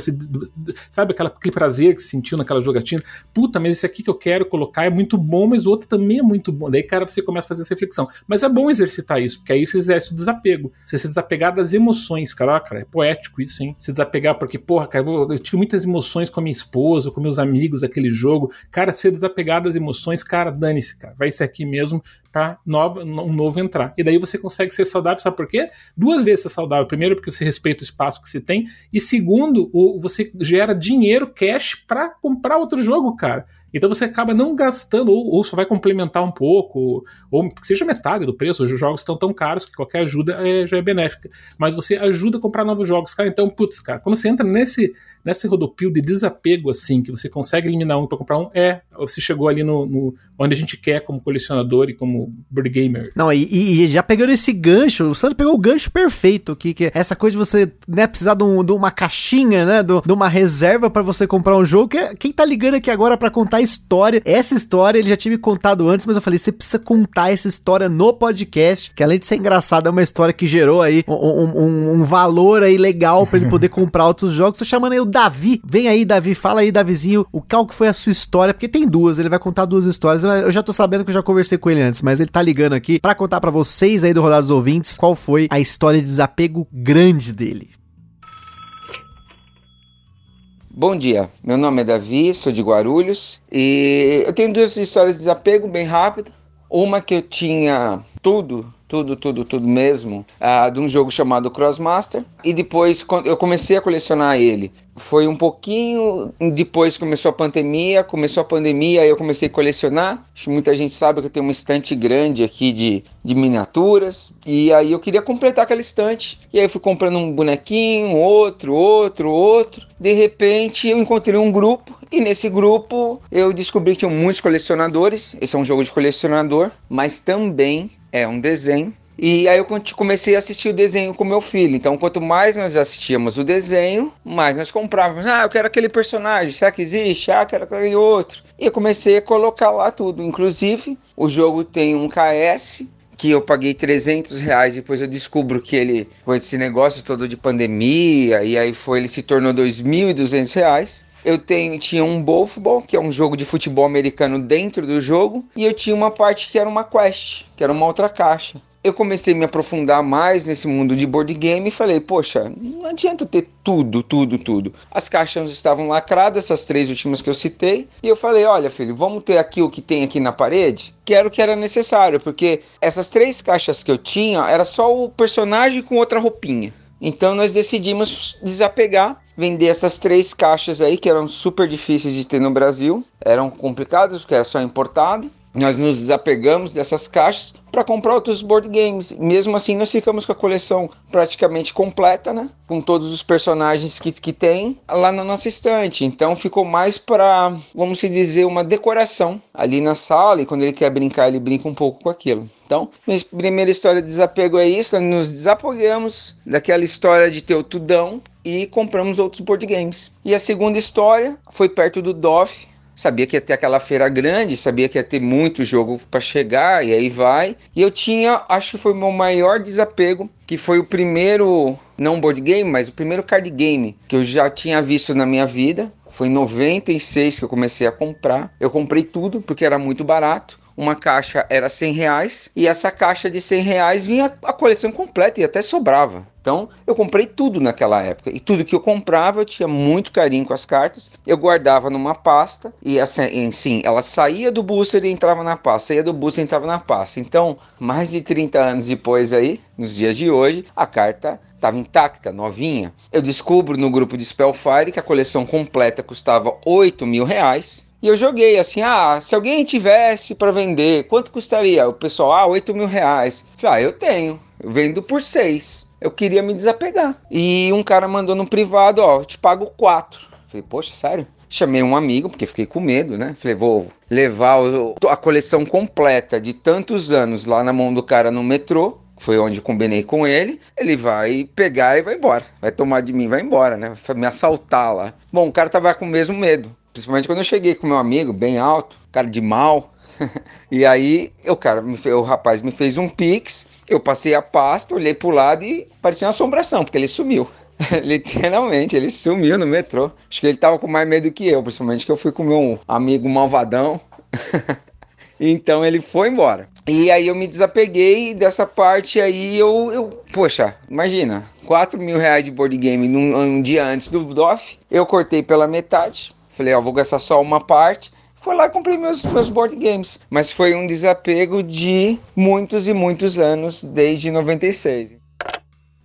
sabe aquela, aquele prazer que você sentiu naquela jogatina? Puta, mas esse aqui que eu quero colocar é muito bom, mas o outro também é muito bom. Daí, cara, você começa a fazer essa reflexão. Mas é bom exercitar isso, porque aí você exerce o desapego. Você se desapegar das emoções, cara. cara, é poético isso, hein? Se desapegar, porque, porra, cara, eu tive muitas emoções com a minha esposa, com meus amigos, aquele jogo. Cara, ser desapegado das emoções, cara, dane-se, cara. Vai ser aqui mesmo para um novo entrar. E daí você consegue ser saudável, sabe por quê? Duas vezes ser saudável. Primeiro, porque você respeita o espaço que você tem. E segundo, você gera dinheiro, cash, para comprar outro jogo, cara. Então você acaba não gastando, ou, ou só vai complementar um pouco, ou, que seja metade do preço. Os jogos estão tão caros que qualquer ajuda é, já é benéfica. Mas você ajuda a comprar novos jogos, cara. Então, putz, cara, quando você entra nesse, nesse rodopio de desapego, assim, que você consegue eliminar um para comprar um, é, você chegou ali no, no, onde a gente quer como colecionador e como board gamer. Não, e, e já pegando esse gancho, o Sandro pegou o gancho perfeito aqui, que é essa coisa de você né, precisar de, um, de uma caixinha, né, de, de uma reserva para você comprar um jogo, que é, quem tá ligando aqui agora para contar história. Essa história ele já tinha me contado antes, mas eu falei, você precisa contar essa história no podcast, que além de ser engraçada, é uma história que gerou aí um, um, um valor aí legal para ele poder comprar outros jogos. Tô chamando aí o Davi. Vem aí, Davi, fala aí, Davizinho, o qual que foi a sua história, porque tem duas, ele vai contar duas histórias. Eu já tô sabendo que eu já conversei com ele antes, mas ele tá ligando aqui para contar para vocês aí do Rodados Ouvintes qual foi a história de desapego grande dele. Bom dia, meu nome é Davi, sou de Guarulhos e eu tenho duas histórias de desapego bem rápido. Uma que eu tinha tudo, tudo, tudo, tudo mesmo, uh, de um jogo chamado Crossmaster. E depois eu comecei a colecionar ele. Foi um pouquinho depois começou a pandemia, começou a pandemia, aí eu comecei a colecionar. Muita gente sabe que eu tenho uma estante grande aqui de, de miniaturas. E aí eu queria completar aquela estante. E aí eu fui comprando um bonequinho, outro, outro, outro. De repente eu encontrei um grupo. E nesse grupo eu descobri que tinham muitos colecionadores. Esse é um jogo de colecionador, mas também é um desenho e aí eu comecei a assistir o desenho com meu filho. Então, quanto mais nós assistíamos o desenho, mais nós comprávamos. Ah, eu quero aquele personagem. Será que existe? Ah, eu quero aquele outro. E eu comecei a colocar lá tudo. Inclusive, o jogo tem um KS que eu paguei 300 reais. Depois eu descubro que ele, com esse negócio todo de pandemia, e aí foi, ele se tornou 2.200 reais. Eu tenho, tinha um Bowlfball, que é um jogo de futebol americano dentro do jogo, e eu tinha uma parte que era uma quest, que era uma outra caixa eu comecei a me aprofundar mais nesse mundo de board game e falei, poxa, não adianta ter tudo, tudo, tudo. As caixas estavam lacradas, essas três últimas que eu citei, e eu falei, olha filho, vamos ter aqui o que tem aqui na parede? Que era o que era necessário, porque essas três caixas que eu tinha era só o personagem com outra roupinha. Então nós decidimos desapegar, vender essas três caixas aí que eram super difíceis de ter no Brasil, eram complicadas porque era só importado nós nos desapegamos dessas caixas para comprar outros board games. Mesmo assim, nós ficamos com a coleção praticamente completa, né? Com todos os personagens que, que tem lá na nossa estante. Então ficou mais para, vamos dizer, uma decoração ali na sala. E quando ele quer brincar, ele brinca um pouco com aquilo. Então, minha primeira história de desapego é isso. Nós nos desapegamos daquela história de ter o tudão e compramos outros board games. E a segunda história foi perto do DOF sabia que ia ter aquela feira grande, sabia que ia ter muito jogo para chegar, e aí vai. E eu tinha, acho que foi o meu maior desapego, que foi o primeiro, não board game, mas o primeiro card game que eu já tinha visto na minha vida. Foi em 96 que eu comecei a comprar. Eu comprei tudo porque era muito barato uma caixa era 100 reais e essa caixa de 100 reais vinha a coleção completa e até sobrava. Então eu comprei tudo naquela época e tudo que eu comprava eu tinha muito carinho com as cartas. Eu guardava numa pasta e assim, sim, ela saía do booster e entrava na pasta, saía do booster e entrava na pasta. Então, mais de 30 anos depois aí, nos dias de hoje, a carta estava intacta, novinha. Eu descubro no grupo de Spellfire que a coleção completa custava 8 mil reais. E eu joguei assim, ah, se alguém tivesse para vender, quanto custaria? O pessoal, ah, 8 mil reais. Falei, ah, eu tenho, eu vendo por 6. Eu queria me desapegar. E um cara mandou no privado, ó, eu te pago 4. Falei, poxa, sério? Chamei um amigo, porque fiquei com medo, né? Falei, vou levar a coleção completa de tantos anos lá na mão do cara no metrô foi onde combinei com ele, ele vai pegar e vai embora. Vai tomar de mim, vai embora, né? Vai me assaltar lá. Bom, o cara tava com o mesmo medo. Principalmente quando eu cheguei com meu amigo, bem alto, cara de mal. e aí, o cara, o rapaz me fez um pix, eu passei a pasta, olhei pro lado e parecia uma assombração, porque ele sumiu. Literalmente, ele sumiu no metrô. Acho que ele tava com mais medo que eu, principalmente que eu fui com meu amigo malvadão. então ele foi embora. E aí eu me desapeguei dessa parte aí eu, eu poxa, imagina, 4 mil reais de board game num, um dia antes do DOF, eu cortei pela metade, Falei, ó, vou gastar só uma parte. Foi lá e comprei meus, meus board games. Mas foi um desapego de muitos e muitos anos, desde 96.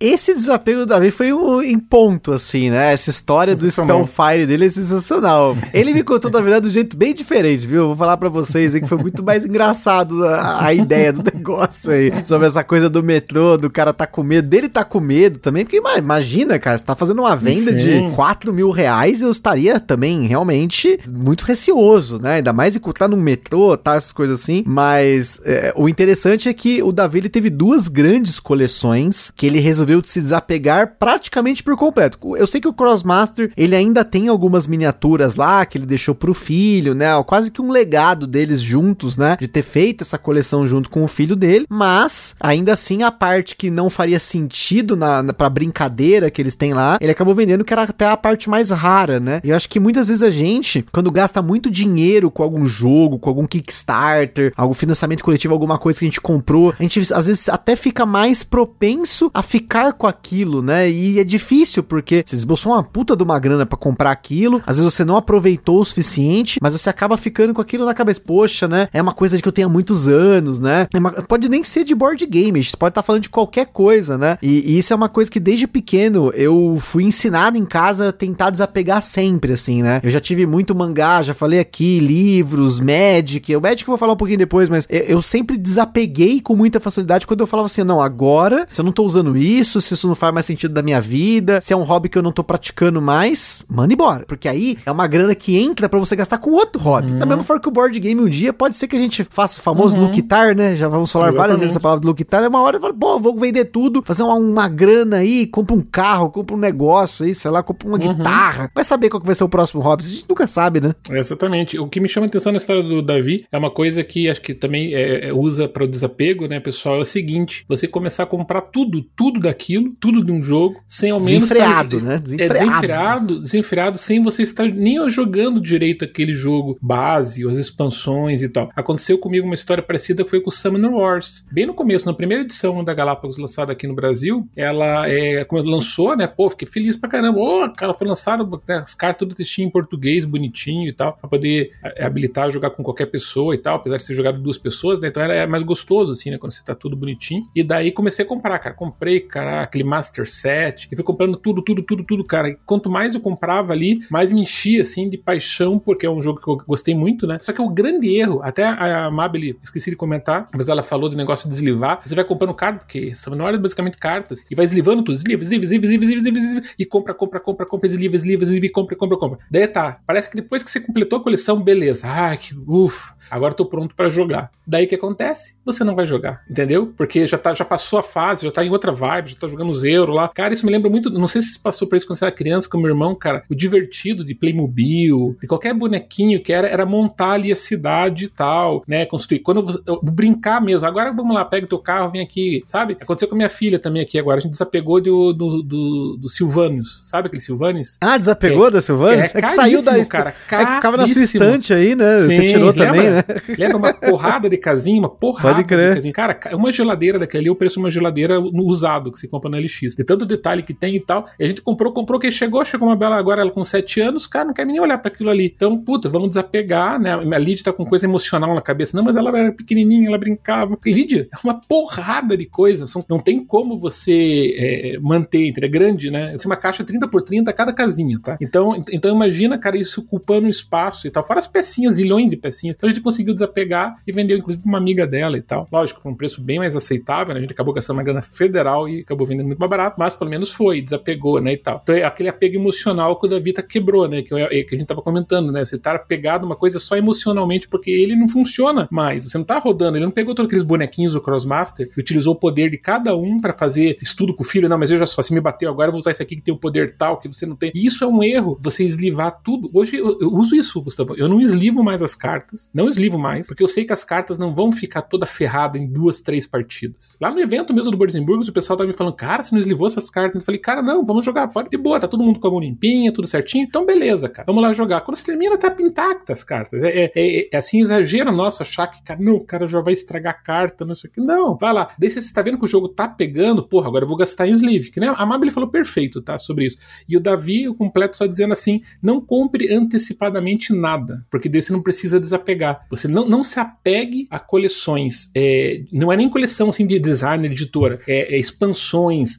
Esse desapego do Davi foi um, em ponto, assim, né? Essa história do Spellfire dele é sensacional. Ele me contou, na verdade, de um jeito bem diferente, viu? vou falar para vocês aí que foi muito mais engraçado a, a, ideia do negócio aí. Sobre essa coisa do metrô, do cara tá com medo. Dele tá com medo também, porque imagina, cara, você tá fazendo uma venda Sim. de 4 mil reais, eu estaria também realmente muito receoso, né? Ainda mais encontrar no metrô, tá? Essas coisas assim. Mas é, o interessante é que o Davi ele teve duas grandes coleções que ele resolveu resolveu se desapegar praticamente por completo. Eu sei que o Crossmaster, ele ainda tem algumas miniaturas lá que ele deixou pro filho, né? Quase que um legado deles juntos, né? De ter feito essa coleção junto com o filho dele, mas ainda assim a parte que não faria sentido na, na pra brincadeira que eles têm lá, ele acabou vendendo que era até a parte mais rara, né? E eu acho que muitas vezes a gente, quando gasta muito dinheiro com algum jogo, com algum Kickstarter, algum financiamento coletivo, alguma coisa que a gente comprou, a gente às vezes até fica mais propenso a ficar com aquilo, né? E é difícil porque você esboçou uma puta de uma grana para comprar aquilo, às vezes você não aproveitou o suficiente, mas você acaba ficando com aquilo na cabeça. Poxa, né? É uma coisa que eu tenho há muitos anos, né? É uma, pode nem ser de board game, você pode estar tá falando de qualquer coisa, né? E, e, isso é uma coisa que desde pequeno eu fui ensinado em casa a tentar desapegar sempre, assim, né? Eu já tive muito mangá, já falei aqui, livros, Magic. O Magic eu vou falar um pouquinho depois, mas eu, eu sempre desapeguei com muita facilidade quando eu falava assim, não, agora, se eu não tô usando isso, isso, se isso não faz mais sentido da minha vida, se é um hobby que eu não tô praticando mais, manda embora. Porque aí é uma grana que entra para você gastar com outro hobby. Uhum. Da mesma forma que o board game um dia, pode ser que a gente faça o famoso uhum. Né? Já vamos falar Exatamente. várias vezes essa palavra do Lukitar. É uma hora eu falo, pô, vou vender tudo, fazer uma, uma grana aí, compra um carro, compra um negócio aí, sei lá, compra uma uhum. guitarra. Vai saber qual que vai ser o próximo hobby. A gente nunca sabe, né? Exatamente. O que me chama a atenção na história do Davi é uma coisa que acho que também é, é, usa para o desapego, né, pessoal? É o seguinte: você começar a comprar tudo, tudo daquilo, tudo de um jogo, sem ao menos. Desenfreado, estar, né? Desenfreado. É desenfreado, desenfreado, sem você estar nem jogando direito aquele jogo base, as expansões e tal. Aconteceu comigo uma história parecida foi com o Summoner Wars. Bem no começo, na primeira edição da Galápagos lançada aqui no Brasil, ela é, como lançou, né? Pô, fiquei feliz pra caramba. Ô, oh, cara, foi lançado né, as cartas tudo textinho em português, bonitinho e tal, pra poder é, habilitar jogar com qualquer pessoa e tal, apesar de ser jogado duas pessoas, né? Então era mais gostoso, assim, né? Quando você tá tudo bonitinho. E daí comecei a comprar, cara. Comprei, cara, aquele Master Set, e fui comprando tudo, tudo, tudo, tudo, cara. E quanto mais eu comprava ali, mais me enchia, assim, de paixão, porque é um jogo que eu gostei muito, né? Só que o grande erro, até a Mabel, esqueci de comentar, mas ela falou do negócio de deslivar. Você vai comprando cartas, porque são hora basicamente cartas, e vai deslivando tudo, desliva, desliva, desliva, desliva, desliva, desliva, e compra, compra, compra, compra, desliva, desliva, desliva, e compra, compra, compra. Daí tá, parece que depois que você completou a coleção, beleza. Ah, que ufa, agora tô pronto para jogar. Daí o que acontece? Você não vai jogar, entendeu? Porque já, tá, já passou a fase, já tá em outra vibe, já tá jogando os euros lá. Cara, isso me lembra muito, não sei se você passou por isso quando você era criança com meu irmão, cara, o divertido de Playmobil, de qualquer bonequinho que era, era montar ali a cidade e tal, né, construir. Quando você, brincar mesmo, agora vamos lá, pega o teu carro, vem aqui, sabe? Aconteceu com a minha filha também aqui agora, a gente desapegou do, do, do, do Silvanius, sabe aquele Silvanius? Ah, desapegou É- da Silvânia? é É, que saiu da cara, É que ficava na sua estante aí, né? Você Sim, tirou lembra? também, né? Lembra uma porrada de casinha, uma porrada Pode crer. de casinha. Cara, ca- uma geladeira daquele ali, eu preço uma geladeira usado que se compra no LX. De tanto detalhe que tem e tal. E a gente comprou, comprou, que chegou, chegou uma bela agora, ela com 7 anos, cara, não quer nem olhar para aquilo ali. Então, puta, vamos desapegar, né? A Lid tá com coisa emocional na cabeça. Não, mas ela era pequenininha, ela brincava. Lid, é uma porrada de coisa. São- não tem como você é, manter, entendeu? É grande, né? Assim, uma caixa 30 por 30 cada casinha, tá? Então, então imagina, cara, isso ocupando espaço e tal. Fora as pecinhas, zilhões de pecinhas. Então a gente conseguiu desapegar e vendeu, inclusive, pra uma amiga dela e tal. Lógico, com um preço bem mais aceitável, né? A gente acabou gastando uma grana federal e acabou vendendo muito mais barato, mas pelo menos foi, desapegou, né? E tal. Então é aquele apego emocional que o Davi tá quebrou, né? Que, eu- que a gente tava comentando, né? Você tá apegado a uma coisa só emocionalmente porque ele não funciona mais. Você não tá rodando, ele não pegou todos aqueles bonequinhos do Crossmaster e utilizou o poder de cada um pra fazer estudo com o filho. Não, mas eu já só, se me bateu agora, eu vou usar esse aqui que tem um poder tal que você não tem. Isso é um erro, você eslivar tudo. Hoje eu, eu uso isso, Gustavo. Eu não eslivo mais as cartas, não eslivo mais, porque eu sei que as cartas não vão ficar toda ferrada em duas, três partidas. Lá no evento mesmo do Borzenburgos, o pessoal tava me falando, cara, você não eslivou essas cartas? Eu falei, cara, não, vamos jogar, pode de boa, tá todo mundo com a mão limpinha, tudo certinho. Então, beleza, cara, vamos lá jogar. Quando você termina, tá intacta as cartas. É, é- é- é assim, exagero nosso achar que, cara, não, o cara já vai estragar a carta, não sei o que. Não, vai lá. Daí você tá vendo que o jogo tá pegando, porra, agora eu vou gastar em sleeve, que né? A Mabel falou perfeito, tá, sobre isso. E o Davi, o completo, só dizendo assim: não compre antecipadamente nada, porque daí você não precisa desapegar. Você não, não se apegue a coleções. É, não é nem coleção assim de designer, editora, é, é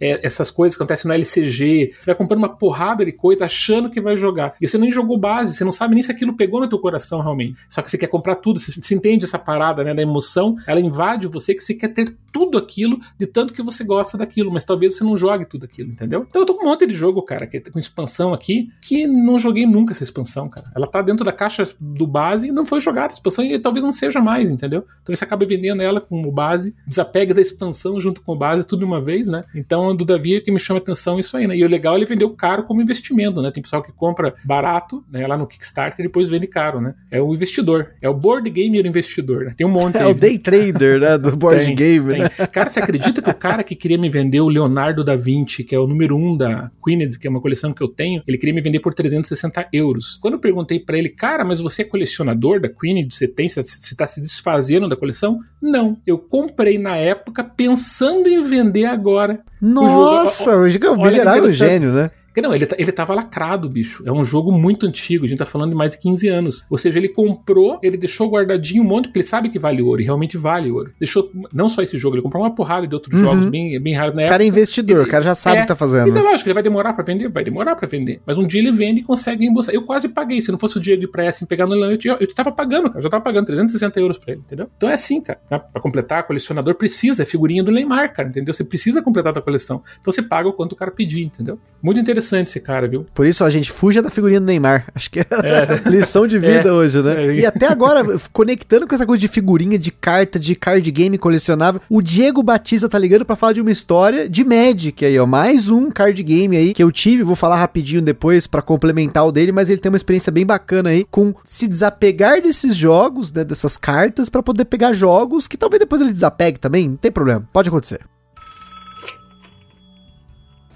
é essas coisas que acontecem no LCG. Você vai comprando uma porrada de coisa achando que vai jogar. E você nem jogou base, você não sabe nem se aquilo pegou no teu coração realmente. Só que você quer comprar tudo, você, você entende essa parada né, da emoção, ela invade você que você quer ter tudo aquilo de tanto que você gosta daquilo, mas talvez você não jogue tudo aquilo, entendeu? Então eu tô com um monte de jogo, cara, que com expansão aqui, que não joguei nunca essa expansão, cara. Ela tá dentro da caixa do base e não foi jogada a expansão e talvez não seja mais, entendeu? Então você acaba vendendo ela como base, desapega da expansão junto com o base, tudo de uma vez, né? Então do Davi é que me chama atenção isso aí, né? E o legal é ele vendeu caro como investimento, né? Tem pessoal que compra barato, né, lá no Kickstarter e depois vende caro, né? É o investidor, é o board gamer investidor, né? Tem um monte É aí, o day trader, né? Do board tem, game, tem. né? Cara, você acredita que o cara que queria me vender o Leonardo da Vinci, que é o número um da Queened, que é uma coleção que eu tenho, ele queria me vender por 360 euros. Quando eu perguntei pra ele, cara, mas você é colecionador da Queened? Você tem, você tá se desfazendo da coleção? Não. Eu comprei na época pensando em vender agora. Nossa, o jogo é que miserável gênio, né? Porque Não, ele, tá- ele tava lacrado, bicho. É um jogo muito antigo, a gente tá falando de mais de 15 anos. Ou seja, ele comprou, ele deixou guardadinho um monte, porque ele sabe que vale ouro, e realmente vale ouro. Deixou, não só esse jogo, ele comprou uma porrada de outros Uhum. jogos bem, bem raros na O época. cara é investidor, o cara já sabe o É, que tá fazendo. daí, lógico, ele vai demorar pra vender? Vai demorar pra vender. Mas um dia ele vende e consegue embolsar. Eu quase paguei. Se não fosse o Diego ir pra essa e pegar no Leonard, eu, eu tava pagando, cara. Eu já tava pagando 360 euros pra ele, entendeu? Então é assim, cara. Né? Pra completar, colecionador precisa. É figurinha do Neymar, cara, entendeu? Você precisa completar a tua coleção. Então você paga o quanto o cara pedir, entendeu? Muito interessante esse cara, viu? Por isso, a gente fuja da figurinha do Neymar. Acho que é É. lição de vida É. hoje, né? É. E até agora, conectando com essa coisa de figurinha, de carta, de card game colecionável, o Diego Batista tá ligando pra falar de uma história de Magic aí, ó. Mais um card game aí que eu tive, vou falar rapidinho depois pra complementar o dele, mas ele tem uma experiência bem bacana aí com se desapegar desses jogos, né, dessas cartas, pra poder pegar jogos que talvez depois ele desapegue também, não tem problema, pode acontecer.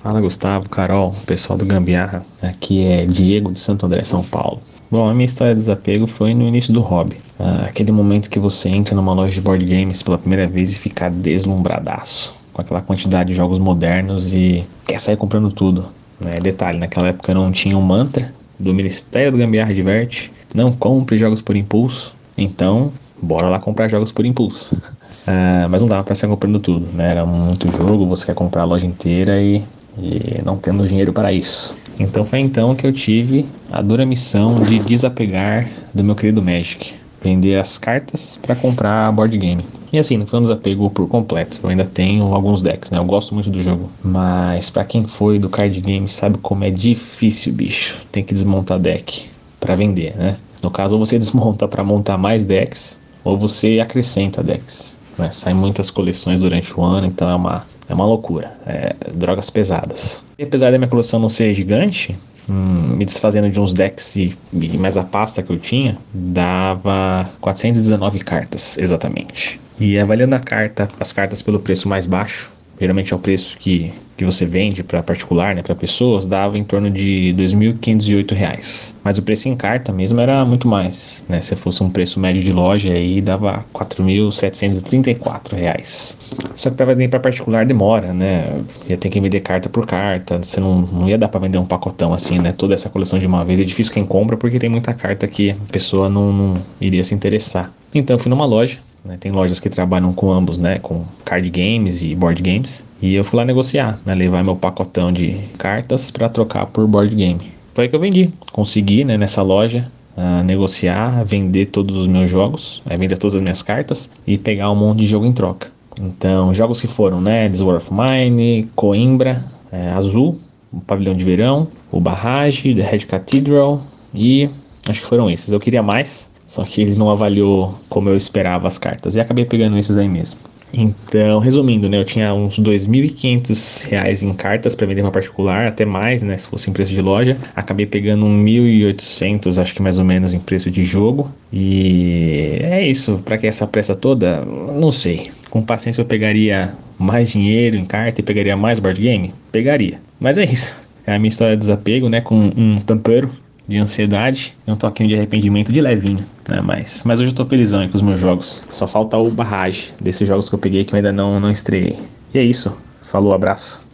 Fala Gustavo, Carol, pessoal do Gambiarra. Aqui é Diego de Santo André, São Paulo. Bom, a minha história de desapego foi no início do hobby. Ah, aquele momento que você entra numa loja de board games pela primeira vez e fica deslumbradaço com aquela quantidade de jogos modernos e quer sair comprando tudo. Né? Detalhe, naquela época não tinha um mantra do Ministério do Gambiarra Diverte, não compre jogos por impulso. Então, bora lá comprar jogos por impulso. Ah, mas não dava pra sair comprando tudo, né? Era muito jogo, você quer comprar a loja inteira e, e não tendo dinheiro para isso. Então foi então que eu tive a dura missão de desapegar do meu querido Magic. Vender as cartas para comprar board game. E assim, não foi um desapego por completo. Eu ainda tenho alguns decks, né? Eu gosto muito do jogo. Mas para quem foi do card game sabe como é difícil, bicho. Tem que desmontar deck para vender, né? No caso, ou você desmonta para montar mais decks, ou você acrescenta decks. Né? Muitas coleções durante o ano, então é uma, É uma loucura. É drogas pesadas. E apesar da minha coleção não ser gigante, hum, me desfazendo de uns decks e, e mais a pasta que eu tinha, dava 419 cartas, exatamente. E avaliando a carta, as cartas pelo preço mais baixo, geralmente é o preço que, que você vende para particular, né, para pessoas, dava em torno de R$ 2.508. Mas o preço em carta mesmo era muito mais, né? Se fosse um preço médio de loja aí dava R$ 4.734. Só que para vender para particular demora, né? Ia ter que vender carta por carta, você não, não ia dar para vender um pacotão assim, né? Toda essa coleção de uma vez é difícil quem compra porque tem muita carta que a pessoa não, não iria se interessar. Então eu fui numa loja né? Tem lojas que trabalham com ambos, né? Com card games e board games. E eu fui lá negociar, né? Levar meu pacotão de cartas para trocar por board game. Foi aí que eu vendi. Consegui, né? Nessa loja. Uh, negociar, vender todos os meus jogos, é, vender todas as minhas cartas e pegar um monte de jogo em troca. Então, jogos que foram, né? This War of Mine, Coimbra, é, Azul, o Pavilhão de Verão, o Barrage, The Red Cathedral e acho que foram esses. Eu queria mais, só que ele não avaliou como eu esperava as cartas. E acabei pegando esses aí mesmo. Então, resumindo, né, eu tinha uns R$ 2.500 em cartas para vender para particular, até mais, né, se fosse em preço de loja. Acabei pegando um 1.800, acho que mais ou menos em preço de jogo. E é isso, para que essa pressa toda, não sei. Com paciência eu pegaria mais dinheiro em carta e pegaria mais board game? Pegaria. Mas é isso. É a minha história de desapego, né, com um tampero de ansiedade e um toquinho de arrependimento de levinho, né? Mas, mas hoje eu tô felizão aí com os meus jogos. Só falta o barragem desses jogos que eu peguei que eu ainda não, não estreiei. E é isso. Falou, abraço.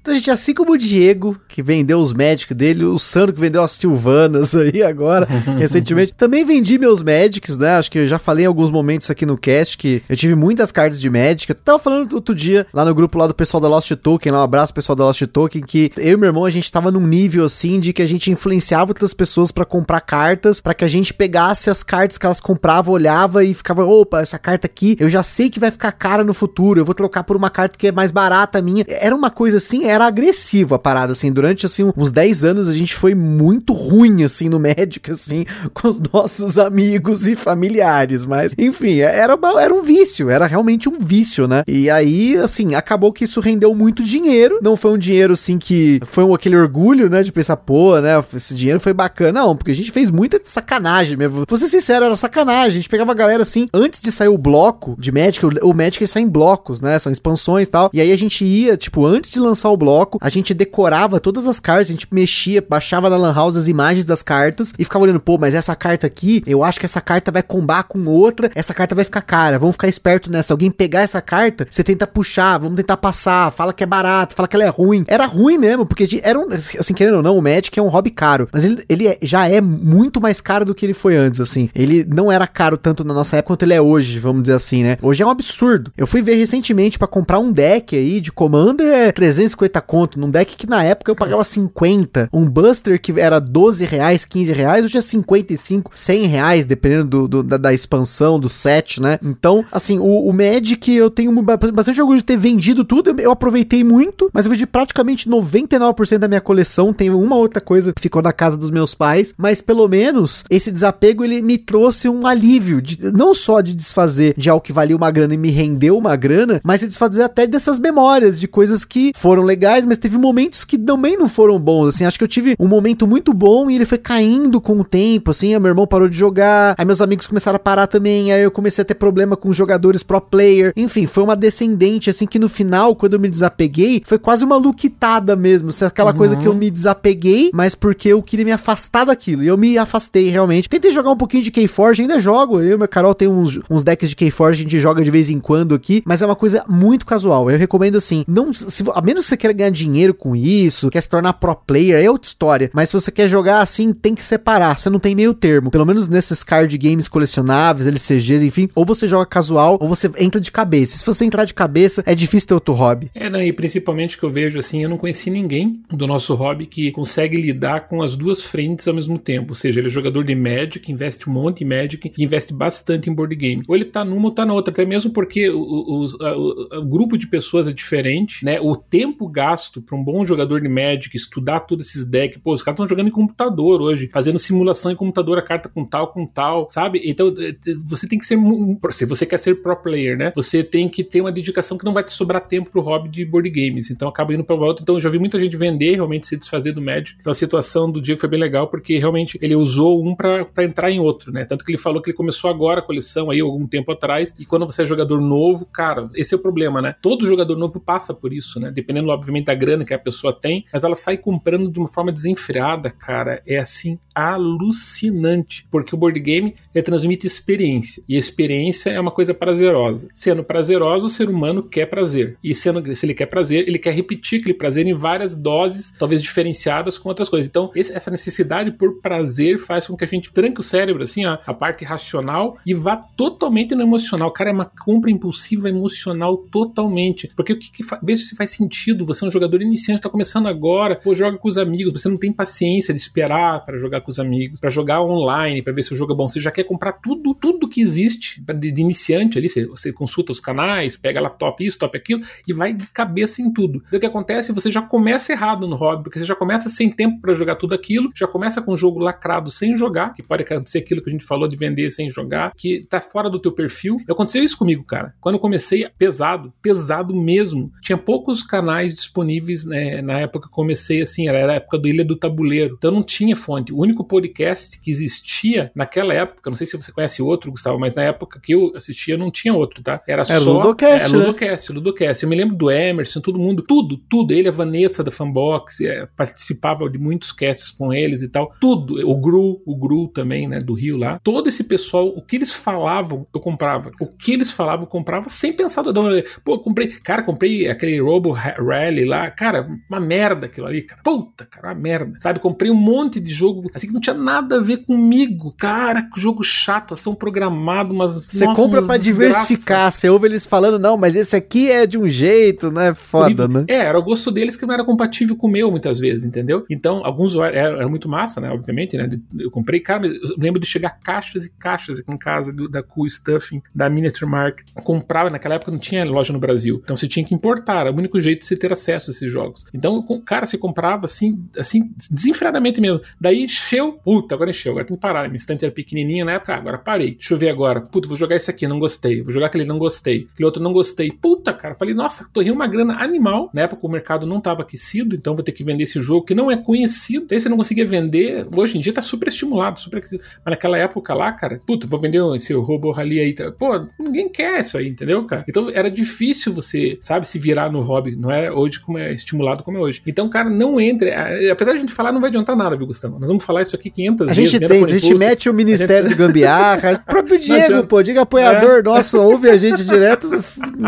Então, gente, assim como o Diego, que vendeu os Magic dele, o Sandro, que vendeu as Silvanas aí agora, recentemente, também vendi meus Magics, né? Acho que eu já falei em alguns momentos aqui no cast que eu tive muitas cartas de. Eu tava falando outro dia lá no grupo lá do pessoal da Lost Token, lá um abraço pessoal da Lost Token, que eu e meu irmão a gente tava num nível assim de que a gente influenciava outras pessoas para comprar cartas, para que a gente pegasse as cartas que elas compravam, olhava e ficava, opa, essa carta aqui, eu já sei que vai ficar cara no futuro, eu vou trocar por uma carta que é mais barata minha. Era uma coisa assim, era agressivo a parada, assim. Durante, assim, uns 10 anos a gente foi muito ruim, assim, no Magic, assim, com os nossos amigos e familiares. Mas, enfim, era, era um vício, era realmente um vício, né? E aí, assim, acabou que isso rendeu muito dinheiro. Não foi um dinheiro, assim, que foi um, aquele orgulho, né? De pensar, pô, né? Esse dinheiro foi bacana. Não, porque a gente fez muita sacanagem mesmo. Vou ser sincero, era sacanagem. A gente pegava a galera, assim, antes de sair o bloco de Magic, o, o Magic sai em blocos, né? São expansões e tal. E aí a gente ia, tipo, antes de lançar o bloco, a gente decorava todas as cartas, a gente mexia, baixava na Lan House as imagens das cartas e ficava olhando, pô, mas essa carta aqui, eu acho que essa carta vai combar com outra, essa carta vai ficar cara, vamos ficar esperto nessa. Alguém pegar essa carta, você tenta puxar, vamos tentar passar, fala que é barato, fala que ela é ruim. Era ruim mesmo, porque era um, assim, querendo ou não, o Magic é um hobby caro, mas ele, ele é, já é muito mais caro do que ele foi antes, assim. Ele não era caro tanto na nossa época quanto ele é hoje, vamos dizer assim, né? Hoje é um absurdo. Eu fui ver recentemente para comprar um deck aí de Commander é 350 conto, num deck que na época eu pagava Nossa. 50. Um Buster que era 12 reais, 15 reais, hoje é 55, 100 reais, dependendo do, do da, da, expansão, do set, né? Então, assim, o, o Magic eu tenho bastante orgulho de ter vendido tudo, eu, eu aproveitei muito, mas eu vendi praticamente 99% da minha coleção, tem uma outra coisa que ficou na casa dos meus pais, mas pelo menos esse desapego ele me trouxe um alívio, de, não só de desfazer de algo que valia uma grana e me rendeu uma grana, mas de desfazer até dessas memórias, de coisas que foram legais, mas teve momentos momentos que também não foram bons, assim. Acho que eu tive um momento muito bom e ele foi caindo com o tempo, assim. Meu irmão parou de jogar, aí meus amigos começaram a parar também, aí eu comecei a ter problema com jogadores pro player. Enfim, foi uma descendente, assim, que no final, quando eu me desapeguei, foi quase uma luquitada mesmo. Assim, aquela uhum. coisa que eu me desapeguei, mas porque eu queria me afastar daquilo. E eu me afastei realmente. Tentei jogar um pouquinho de Keyforge, ainda jogo. Eu e meu Carol tem uns, uns decks de Keyforge, a gente joga de vez em quando aqui, mas é uma coisa muito casual. Eu recomendo assim, não, se, a menos que você queira ganhar dinheiro com isso, quer se tornar pro player, é outra história. Mas se você quer jogar assim, tem que separar. Você não tem meio termo. Pelo menos nesses card games colecionáveis, LCGs, enfim. Ou você joga casual, ou você entra de cabeça. Se você entrar de cabeça, é difícil ter outro hobby. É, não, e principalmente que eu vejo assim, eu não conheci ninguém do nosso hobby que consegue lidar com as duas frentes ao mesmo tempo. Ou seja, ele é jogador de Magic, investe um monte em Magic e investe bastante em board game. Ou ele tá numa ou tá na outra, até mesmo porque o, o, o, o grupo de pessoas é diferente, né? O tempo gasto para um bom jogador de Magic estudar todos esses decks. Pô, os caras estão jogando em computador hoje, fazendo simulação em computador, a carta com tal, com tal, sabe? Então, eh, eh, você tem que ser. Se você quer ser pro player, né? Você tem que ter uma dedicação que não vai te sobrar tempo pro hobby de board games. Então, acaba indo para o outro. Então, eu já vi muita gente vender, realmente se desfazer do Magic. Então, a situação do Diego foi bem legal, porque realmente ele usou um para entrar em outro, né? Tanto que ele falou que ele começou agora a coleção aí, algum tempo atrás, e quando você é jogador novo, cara, esse é o problema, né? Todo jogador novo passa por isso, né? Dependendo, obviamente, da grana que a pessoa tem, mas ela sai comprando de uma forma desenfreada, cara. É assim, alucinante. Porque o board game é transmite experiência. E a experiência é uma coisa prazerosa. Sendo prazerosa, o ser humano quer prazer. E sendo, se ele quer prazer, ele quer repetir aquele prazer em várias doses, talvez diferenciadas com outras coisas. Então, esse, essa necessidade por prazer faz com que a gente tranque o cérebro, assim, ó, a parte racional e vá totalmente no emocional. Cara, é uma compra impulsiva emocional totalmente. Porque o que, que veja se faz sentido. Você é um jogador iniciante, tá começando agora, pô, joga com os amigos. Você não tem paciência de esperar para jogar com os amigos, para jogar online, para ver se o jogo é bom. Você já quer comprar tudo, tudo que existe de, iniciante ali. Você, você, consulta os canais, pega lá top isso, top aquilo e vai de cabeça em tudo. Então o que acontece? Você já começa errado no hobby, porque você já começa sem tempo para jogar tudo aquilo, já começa com um jogo lacrado sem jogar, que pode acontecer aquilo que a gente falou de vender sem jogar, que tá fora do teu perfil. Aconteceu isso comigo, cara. Quando eu comecei, pesado, pesado mesmo. Tinha poucos canais disponíveis né, na época que comecei assim, era a época do Ilha do Tabuleiro. Então não tinha fonte. O único podcast que existia naquela época, não sei se você conhece outro, Gustavo, mas na época que eu assistia não tinha outro, tá? Era, era só. Ludocast, é, né? Ludocast, Ludocast. Eu me lembro do Emerson, todo mundo, tudo, tudo. Ele, a Vanessa da Fanbox, é, participava de muitos casts com eles e tal. Tudo. O Gru, o Gru também, né, do Rio lá. Todo esse pessoal, o que eles falavam, eu comprava. O que eles falavam, eu comprava sem pensar. Pô, comprei. Cara, comprei aquele Robo Rally lá. Cara, uma merda aquilo ali, cara. Puta, cara, uma merda. Sabe? Comprei um monte de jogo assim que não tinha nada a ver comigo. Cara, jogo chato, ação programado, mas. Você compra para diversificar. Você ouve eles falando, não, mas esse aqui é de um jeito, né? Foda, né? É, era o gosto deles que não era compatível com o meu, muitas vezes, entendeu? Então, alguns era, era muito massa, né? Obviamente, né? Eu comprei, cara, eu lembro de chegar caixas e caixas aqui em casa do, da Cool Stuffing, da Miniature Market. Eu comprava, naquela época não tinha loja no Brasil. Então você tinha que importar, era o único jeito de você ter acesso a esses jogos. Então, cara, você comprava assim, assim, desenfreadamente mesmo. Daí encheu, puta, agora encheu, agora tem que parar. Minha estante era pequenininha na época, ah, agora parei. Deixa eu ver agora. Puta, vou jogar esse aqui, não gostei. Vou jogar aquele, não gostei. Aquele outro, não gostei. Puta, cara, falei, nossa, torrei uma grana animal. Na época o mercado não estava aquecido, então vou ter que vender esse jogo que não é conhecido. Daí você não conseguia vender. Hoje em dia tá super estimulado, super aquecido. Mas naquela época lá, cara, puta, vou vender esse robô rally aí. Pô, ninguém quer isso aí, entendeu, cara? Então era difícil você, sabe, se virar no hobby. Não é hoje como é estimulado como é hoje. Então, cara, não entre. Apesar de a gente falar, não vai adiantar nada, viu, Gustavo? Nós vamos falar isso aqui 500 a vezes. Gente tem, a gente mete o Ministério gente... de Gambiarra. o próprio Diego, pô, diga apoiador é. nosso, ouve a gente direto.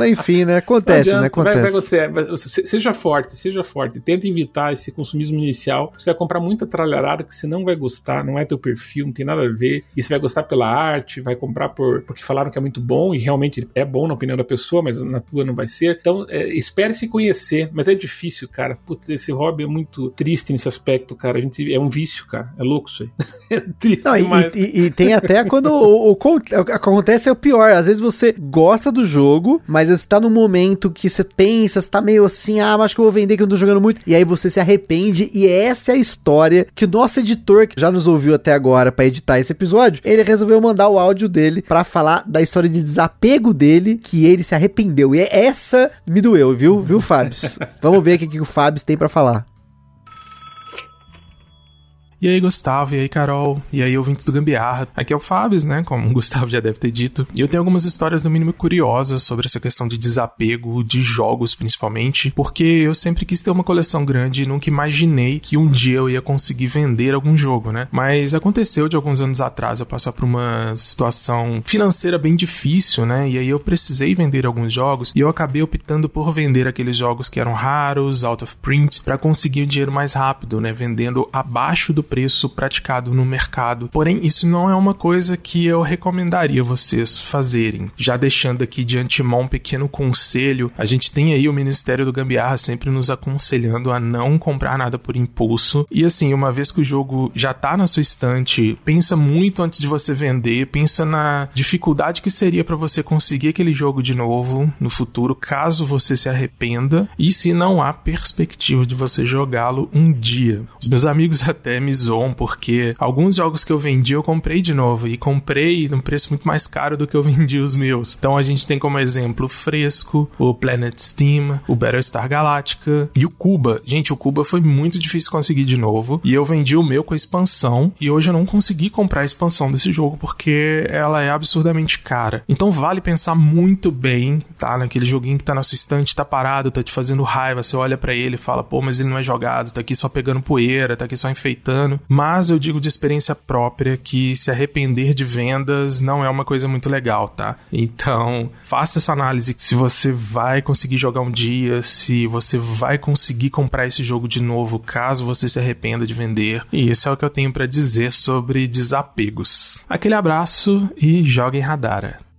Enfim, né? Acontece, né? Acontece. Vai, vai você, vai, seja forte, seja forte. Tenta evitar esse consumismo inicial. Você vai comprar muita tralharada que você não vai gostar, não é teu perfil, não tem nada a ver. E você vai gostar pela arte, vai comprar por, porque falaram que é muito bom e realmente é bom na opinião da pessoa, mas na tua não vai ser. Então, é, espere se conhecer, mas é difícil, cara. Putz, esse hobby é muito triste nesse aspecto, cara. A gente, é um vício, cara. É louco isso aí. é triste não, demais. E, e, e, tem até quando o, o, o, acontece é o pior. Às vezes você gosta do jogo, mas você tá num momento que você pensa, você tá meio assim, ah, acho que eu vou vender que eu não tô jogando muito. E aí você se arrepende. E essa é a história que o nosso editor, que já nos ouviu até agora para editar esse episódio, ele resolveu mandar o áudio dele para falar da história de desapego dele, que ele se arrependeu. E essa me doeu, viu, viu, Fabs? Vamos ver o que, que o Fabs tem para falar. E aí, Gustavo, e aí, Carol, e aí, ouvintes do Gambiarra. Aqui é o Fábio, né? Como o Gustavo já deve ter dito. E eu tenho algumas histórias, no mínimo, curiosas sobre essa questão de desapego, de jogos principalmente, porque eu sempre quis ter uma coleção grande e nunca imaginei que um dia eu ia conseguir vender algum jogo, né? Mas aconteceu de alguns anos atrás eu passar por uma situação financeira bem difícil, né? E aí eu precisei vender alguns jogos e eu acabei optando por vender aqueles jogos que eram raros, out of print, para conseguir o dinheiro mais rápido, né? Vendendo abaixo do preço praticado no mercado. Porém, isso não é uma coisa que eu recomendaria vocês fazerem. Já deixando aqui de antemão um pequeno conselho, a gente tem aí o Ministério do Gambiarra sempre nos aconselhando a não comprar nada por impulso. E assim, uma vez que o jogo já tá na sua estante, pensa muito antes de você vender, pensa na dificuldade que seria para você conseguir aquele jogo de novo no futuro, caso você se arrependa, e se não há perspectiva de você jogá-lo um dia. Os meus amigos até me zoam porque alguns jogos que eu vendi eu comprei de novo e comprei num preço muito mais caro do que eu vendi os meus. Então a gente tem como exemplo o Fresco, o Planet Steam, o Battlestar Galactica e o Cuba. Gente, o Cuba foi muito difícil conseguir de novo e eu vendi o meu com a expansão e hoje eu não consegui comprar a expansão desse jogo porque ela é absurdamente cara. Então vale pensar muito bem, tá? Naquele joguinho que tá na sua estante, tá parado, tá te fazendo raiva, você olha para ele e fala, pô, mas ele não é jogado, tá aqui só pegando poeira, tá aqui só enfeitando. Mas eu digo de experiência própria que se arrepender de vendas não é uma coisa muito legal, tá? Então, faça essa análise se você vai conseguir jogar um dia, se você vai conseguir comprar esse jogo de novo, caso você se arrependa de vender. E isso é o que eu tenho para dizer sobre desapegos. Aquele abraço e joguem Radara.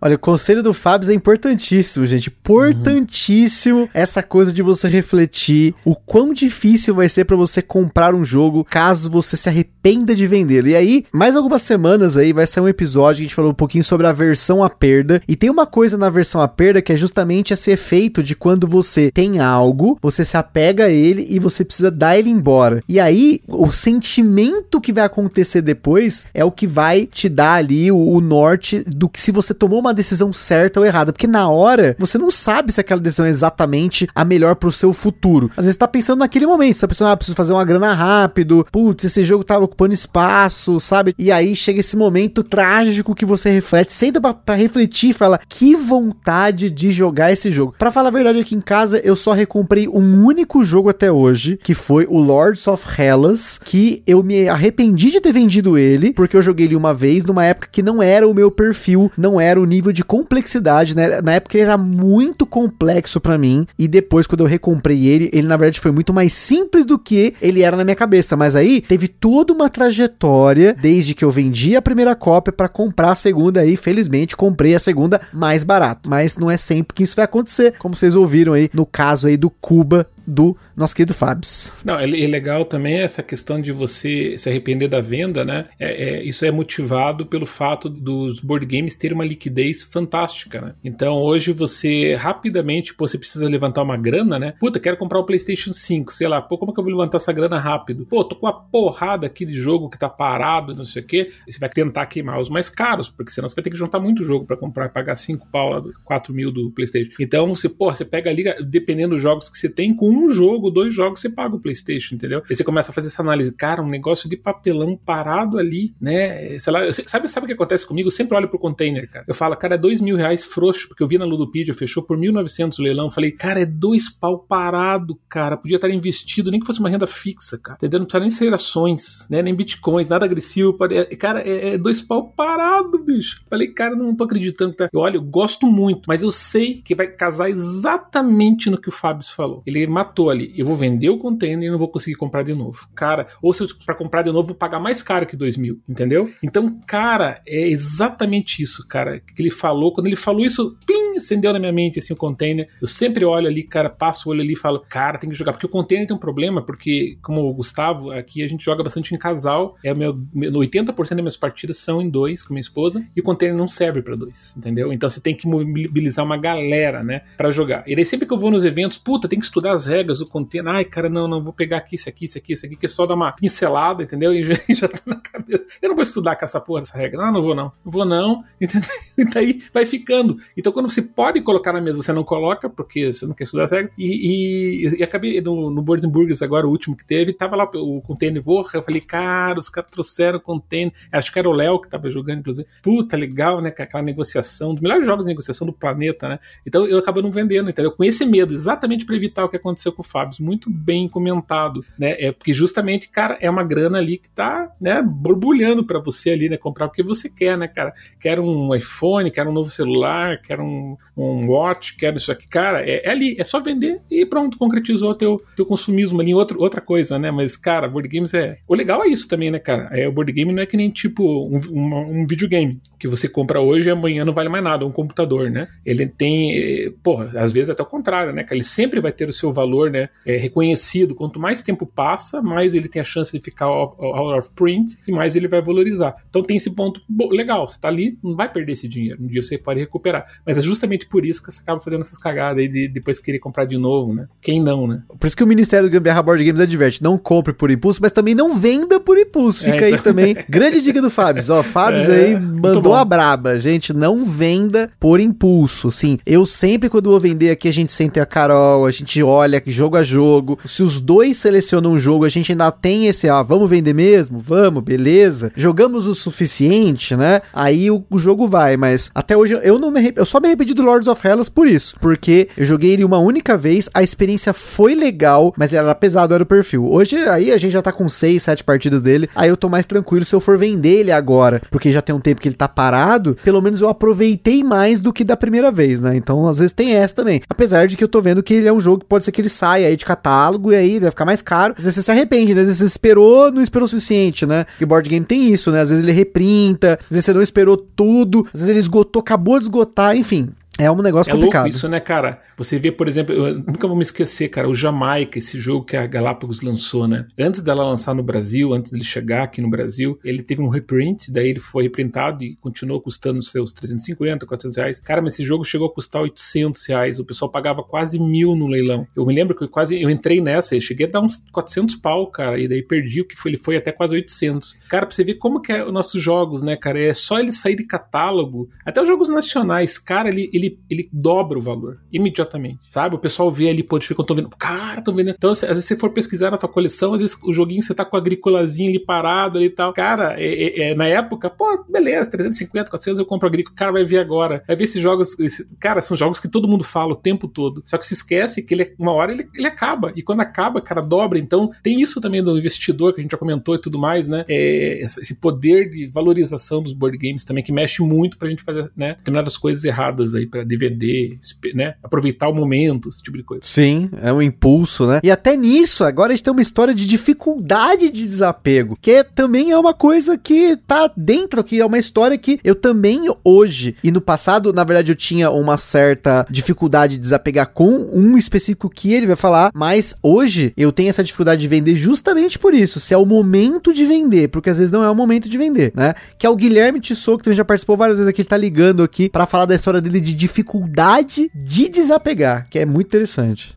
Olha, o conselho do Fábio é importantíssimo, gente. Importantíssimo uhum. essa coisa de você refletir o quão difícil vai ser para você comprar um jogo caso você se arrependa de vendê-lo. E aí, mais algumas semanas aí vai sair um episódio que a gente falou um pouquinho sobre a versão à perda. E tem uma coisa na versão à perda que é justamente esse efeito de quando você tem algo, você se apega a ele e você precisa dar ele embora. E aí, o sentimento que vai acontecer depois é o que vai te dar ali o, o norte do que se você tomou uma uma decisão certa ou errada, porque na hora você não sabe se aquela decisão é exatamente a melhor pro seu futuro. Às vezes você tá pensando naquele momento, você tá pensando, ah, preciso fazer uma grana rápido, putz, esse jogo tava ocupando espaço, sabe? E aí chega esse momento trágico que você reflete, senta pra, pra refletir e fala, que vontade de jogar esse jogo. Para falar a verdade, aqui em casa eu só recomprei um único jogo até hoje, que foi o Lords of Hellas, que eu me arrependi de ter vendido ele, porque eu joguei ele uma vez numa época que não era o meu perfil, não era o nível nível de complexidade, né? Na época ele era muito complexo para mim e depois quando eu recomprei ele, ele na verdade foi muito mais simples do que ele era na minha cabeça, mas aí teve toda uma trajetória desde que eu vendi a primeira cópia para comprar a segunda aí, felizmente comprei a segunda mais barato, mas não é sempre que isso vai acontecer, como vocês ouviram aí no caso aí do Cuba do nosso querido Fabs. Não, é, é legal também essa questão de você se arrepender da venda, né? É, é, isso é motivado pelo fato dos board games terem uma liquidez fantástica, né? Então hoje você rapidamente, pô, você precisa levantar uma grana, né? Puta, quero comprar o PlayStation 5, sei lá, pô, como é que eu vou levantar essa grana rápido? Pô, tô com uma porrada aqui de jogo que tá parado, não sei o quê. Você vai tentar queimar os mais caros, porque senão você vai ter que juntar muito jogo para comprar, pagar 5 pau, 4 mil do PlayStation. Então você, pô, você pega ali, dependendo dos jogos que você tem, com um jogo, dois jogos, você paga o PlayStation, entendeu? Aí você começa a fazer essa análise. Cara, um negócio de papelão parado ali, né? Sei lá, sabe, sabe o que acontece comigo? Eu sempre olho pro container, cara. Eu falo, cara, é dois mil reais frouxo, porque eu vi na Ludopedia, fechou por 1.900 o leilão. Falei, cara, é dois pau parado, cara. Podia estar investido, nem que fosse uma renda fixa, cara. Entendeu? Não precisa nem ser ações, né? Nem bitcoins, nada agressivo. Pode... É, cara, é, é, dois pau parado, bicho. Falei, cara, não tô acreditando. Tá? Eu, olha, eu gosto muito, mas eu sei que vai casar exatamente no que o Fábio falou. Ele matou ali. Eu vou vender o container e não vou conseguir comprar de novo. Cara, ou se para comprar de novo, vou pagar mais caro que dois mil, entendeu? Então, cara, é exatamente isso, cara, que ele falou. Quando ele falou isso, plim, acendeu na minha mente assim o container. Eu sempre olho ali, cara, passo o olho ali e falo, cara, tem que jogar. Porque o container tem um problema, porque, como o Gustavo, aqui a gente joga bastante em casal. É meu, meu 80% das minhas partidas são em dois com minha esposa, e o container não serve para dois, entendeu? Então você tem que mobilizar uma galera, né, para jogar. E daí sempre que eu vou nos eventos, puta, tem que estudar as regras do container. Ai, cara, não, não, vou pegar aqui, isso aqui, isso aqui, isso aqui, que é só dar uma pincelada, entendeu? E já, já tá na cabeça. Eu não vou estudar com essa porra, essa regra. Não, não vou não. Vou não, entendeu? E daí vai ficando. Então quando você pode colocar na mesa, você não coloca, porque você não quer estudar as regras. E, e, e acabei no, no Boards Burgers agora, o último que teve, tava lá o container, porra, eu falei, cara, os caras trouxeram o container. Acho que era o Léo que tava jogando, inclusive. Puta, legal, né? Aquela negociação, dos melhores jogos de negociação do planeta, né? Então eu acabo não vendendo, entendeu? Com esse medo, exatamente para evitar o que aconteceu com o Fábio. Muito bem comentado, né? É porque justamente, cara, é uma grana ali que tá, né, borbulhando para você ali, né, comprar o que você quer, né, cara? Quer um iPhone, quer um novo celular, quer um, um watch, quero isso aqui. Cara, é, é, ali, é só vender e pronto, concretizou teu, teu consumismo ali outro, outra coisa, né? Mas, cara, board games é. O legal é isso também, né, cara? É, o board game não é que nem tipo um, um, um videogame que você compra hoje e amanhã não vale mais nada, um computador, né? Ele tem, eh, porra, às vezes até o contrário, né? Que ele sempre vai ter o seu valor, né? É, reconhecido. Quanto mais tempo passa, mais ele tem a chance de ficar out of print e mais ele vai valorizar. Então tem esse ponto legal. Você tá ali, não vai perder esse dinheiro. Um dia você pode recuperar. Mas é justamente por isso que você acaba fazendo essas cagadas aí de depois querer comprar de novo, né? Quem não, né? Por isso que o Ministério do Gambiarra Board Games adverte: não compre por impulso, mas também não venda por impulso. Fica é, então... aí também. Grande dica do Fábio. Ó, Fábio é, aí mandou a braba. Gente, não venda por impulso. Sim, eu sempre, quando vou vender aqui, a gente senta a Carol, a gente olha jogo a jogo. Se os dois selecionam um jogo, a gente ainda tem esse, ah, vamos vender mesmo? Vamos, beleza. Jogamos o suficiente, né? Aí o, o jogo vai, mas até hoje eu não me eu só me arrependi do Lords of Hellas por isso, porque eu joguei ele uma única vez, a experiência foi legal, mas era pesado, era o perfil. Hoje aí a gente já tá com 6, 7 partidas dele, aí eu tô mais tranquilo se eu for vender ele agora, porque já tem um tempo que ele tá parado, pelo menos eu aproveitei mais do que da primeira vez, né? Então às vezes tem essa também. Apesar de que eu tô vendo que ele é um jogo que pode ser que ele saia aí de catálogo e aí vai ficar mais caro. Às vezes você se arrepende, né? às vezes você esperou, não esperou o suficiente, né? Porque board game tem isso, né? Às vezes ele reprinta, às vezes você não esperou tudo, às vezes ele esgotou, acabou de esgotar, enfim. É um negócio é complicado. Louco isso, né, cara? Você vê, por exemplo, eu nunca vou me esquecer, cara, o Jamaica, esse jogo que a Galápagos lançou, né? Antes dela lançar no Brasil, antes dele chegar aqui no Brasil, ele teve um reprint, daí ele foi reprintado e continuou custando seus 350, 400 reais. Cara, mas esse jogo chegou a custar 800 reais. O pessoal pagava quase mil no leilão. Eu me lembro que eu quase eu entrei nessa, eu cheguei a dar uns 400 pau, cara, e daí perdi o que foi, ele foi até quase 800. Cara, pra você ver como que é os nossos jogos, né, cara? É só ele sair de catálogo, até os jogos nacionais, cara, ele, ele, ele dobra dobra o valor imediatamente, sabe? O pessoal vê ali, pode ficar, tô vendo, cara, tô vendo. Então, às vezes você for pesquisar na tua coleção, às vezes o joguinho você tá com a agricolazinha ali parado ali e tal. Cara, é, é, é, na época, pô, beleza, 350, 400 eu compro agrícola, cara vai ver agora. Vai ver esses jogos, esse, cara, são jogos que todo mundo fala o tempo todo. Só que se esquece que ele, uma hora ele, ele acaba. E quando acaba, cara, dobra. Então, tem isso também do investidor que a gente já comentou e tudo mais, né? É, esse poder de valorização dos board games também que mexe muito pra gente fazer, né, determinadas coisas erradas aí DVD, né? Aproveitar o momento, esse tipo de coisa. Sim, é um impulso, né? E até nisso, agora a gente tem uma história de dificuldade de desapego, que é, também é uma coisa que tá dentro, que é uma história que eu também hoje e no passado, na verdade, eu tinha uma certa dificuldade de desapegar com um específico que ele vai falar, mas hoje eu tenho essa dificuldade de vender justamente por isso, se é o momento de vender, porque às vezes não é o momento de vender, né? Que é o Guilherme Tissot, que também já participou várias vezes aqui, ele tá ligando aqui para falar da história dele de dificuldade de desapegar, que é muito interessante.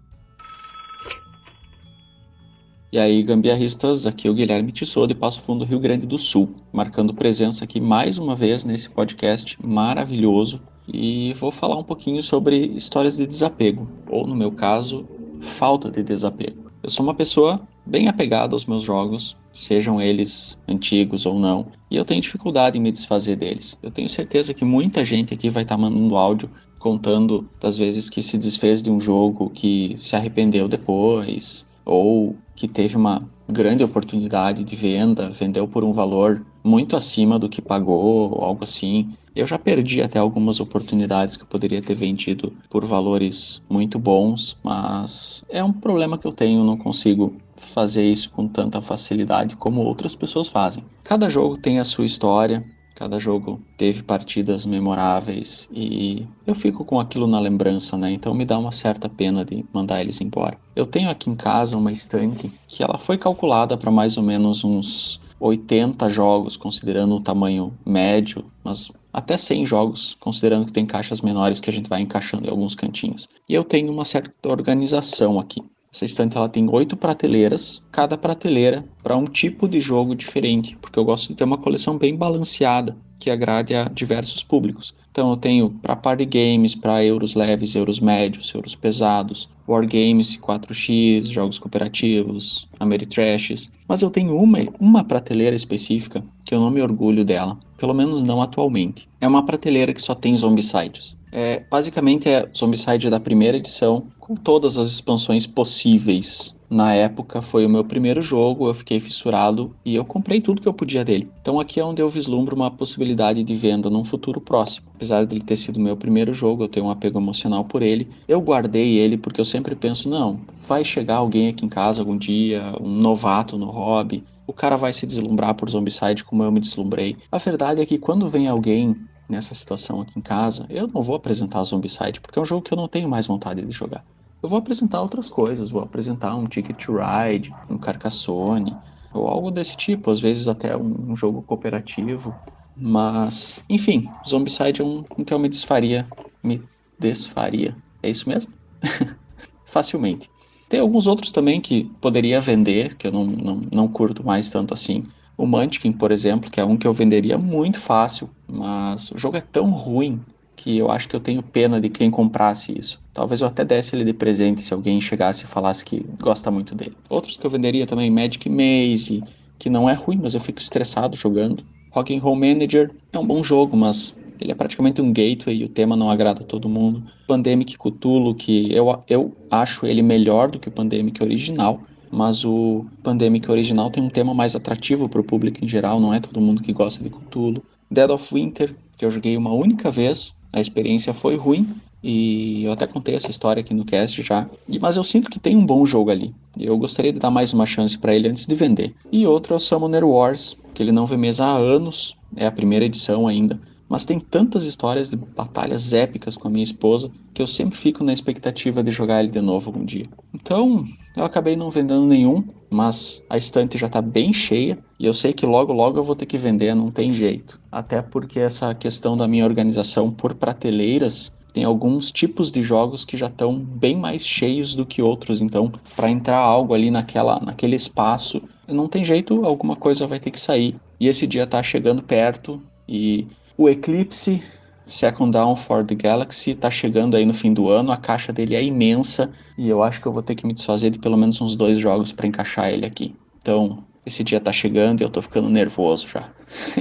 E aí, gambiarristas, aqui é o Guilherme Tissot de Passo Fundo, Rio Grande do Sul, marcando presença aqui mais uma vez nesse podcast maravilhoso e vou falar um pouquinho sobre histórias de desapego, ou no meu caso, falta de desapego. Eu sou uma pessoa bem apegada aos meus jogos, sejam eles antigos ou não, e eu tenho dificuldade em me desfazer deles. Eu tenho certeza que muita gente aqui vai estar mandando áudio contando das vezes que se desfez de um jogo que se arrependeu depois, ou que teve uma grande oportunidade de venda, vendeu por um valor muito acima do que pagou, ou algo assim. Eu já perdi até algumas oportunidades que eu poderia ter vendido por valores muito bons, mas é um problema que eu tenho, não consigo fazer isso com tanta facilidade como outras pessoas fazem. Cada jogo tem a sua história, Cada jogo teve partidas memoráveis e eu fico com aquilo na lembrança, né? Então me dá uma certa pena de mandar eles embora. Eu tenho aqui em casa uma estante que ela foi calculada para mais ou menos uns 80 jogos, considerando o tamanho médio, mas até 100 jogos, considerando que tem caixas menores que a gente vai encaixando em alguns cantinhos. E eu tenho uma certa organização aqui. Essa estante ela tem oito prateleiras, cada prateleira para um tipo de jogo diferente, porque eu gosto de ter uma coleção bem balanceada que agrade a diversos públicos. Então eu tenho para party games, para euros leves, euros médios, euros pesados, wargames 4x, jogos cooperativos, Ameritrashes, mas eu tenho uma, uma prateleira específica que eu não me orgulho dela, pelo menos não atualmente. É uma prateleira que só tem zombicides. É, basicamente é Zombicide da primeira edição, com todas as expansões possíveis. Na época foi o meu primeiro jogo, eu fiquei fissurado e eu comprei tudo que eu podia dele. Então aqui é onde eu vislumbro uma possibilidade de venda num futuro próximo. Apesar dele ter sido meu primeiro jogo, eu tenho um apego emocional por ele. Eu guardei ele porque eu sempre penso, não, vai chegar alguém aqui em casa algum dia, um novato no hobby, o cara vai se deslumbrar por Zombicide como eu me deslumbrei. A verdade é que quando vem alguém nessa situação aqui em casa, eu não vou apresentar Zombicide porque é um jogo que eu não tenho mais vontade de jogar eu vou apresentar outras coisas, vou apresentar um Ticket to Ride, um Carcassonne, ou algo desse tipo, às vezes até um, um jogo cooperativo. Mas, enfim, Zombicide é um, um que eu me desfaria, me desfaria. É isso mesmo? Facilmente. Tem alguns outros também que poderia vender, que eu não, não, não curto mais tanto assim. O Munchkin, por exemplo, que é um que eu venderia muito fácil, mas o jogo é tão ruim que eu acho que eu tenho pena de quem comprasse isso. Talvez eu até desse ele de presente se alguém chegasse e falasse que gosta muito dele. Outros que eu venderia também, Magic Maze, que não é ruim, mas eu fico estressado jogando. Rock Roll Manager é um bom jogo, mas ele é praticamente um gateway e o tema não agrada a todo mundo. Pandemic Cthulhu, que eu, eu acho ele melhor do que o Pandemic original, mas o Pandemic original tem um tema mais atrativo para o público em geral, não é todo mundo que gosta de Cthulhu. Dead of Winter, que eu joguei uma única vez, a experiência foi ruim e eu até contei essa história aqui no cast já. Mas eu sinto que tem um bom jogo ali. Eu gostaria de dar mais uma chance para ele antes de vender. E outro é o Summoner Wars, que ele não vê mesa há anos, é a primeira edição ainda. Mas tem tantas histórias de batalhas épicas com a minha esposa que eu sempre fico na expectativa de jogar ele de novo algum dia. Então, eu acabei não vendendo nenhum, mas a estante já está bem cheia e eu sei que logo logo eu vou ter que vender, não tem jeito. Até porque essa questão da minha organização por prateleiras tem alguns tipos de jogos que já estão bem mais cheios do que outros, então para entrar algo ali naquela, naquele espaço, não tem jeito, alguma coisa vai ter que sair. E esse dia está chegando perto e o Eclipse Second Down for the Galaxy tá chegando aí no fim do ano, a caixa dele é imensa e eu acho que eu vou ter que me desfazer de pelo menos uns dois jogos para encaixar ele aqui. Então, esse dia tá chegando e eu tô ficando nervoso já.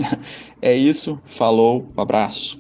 é isso, falou, um abraço.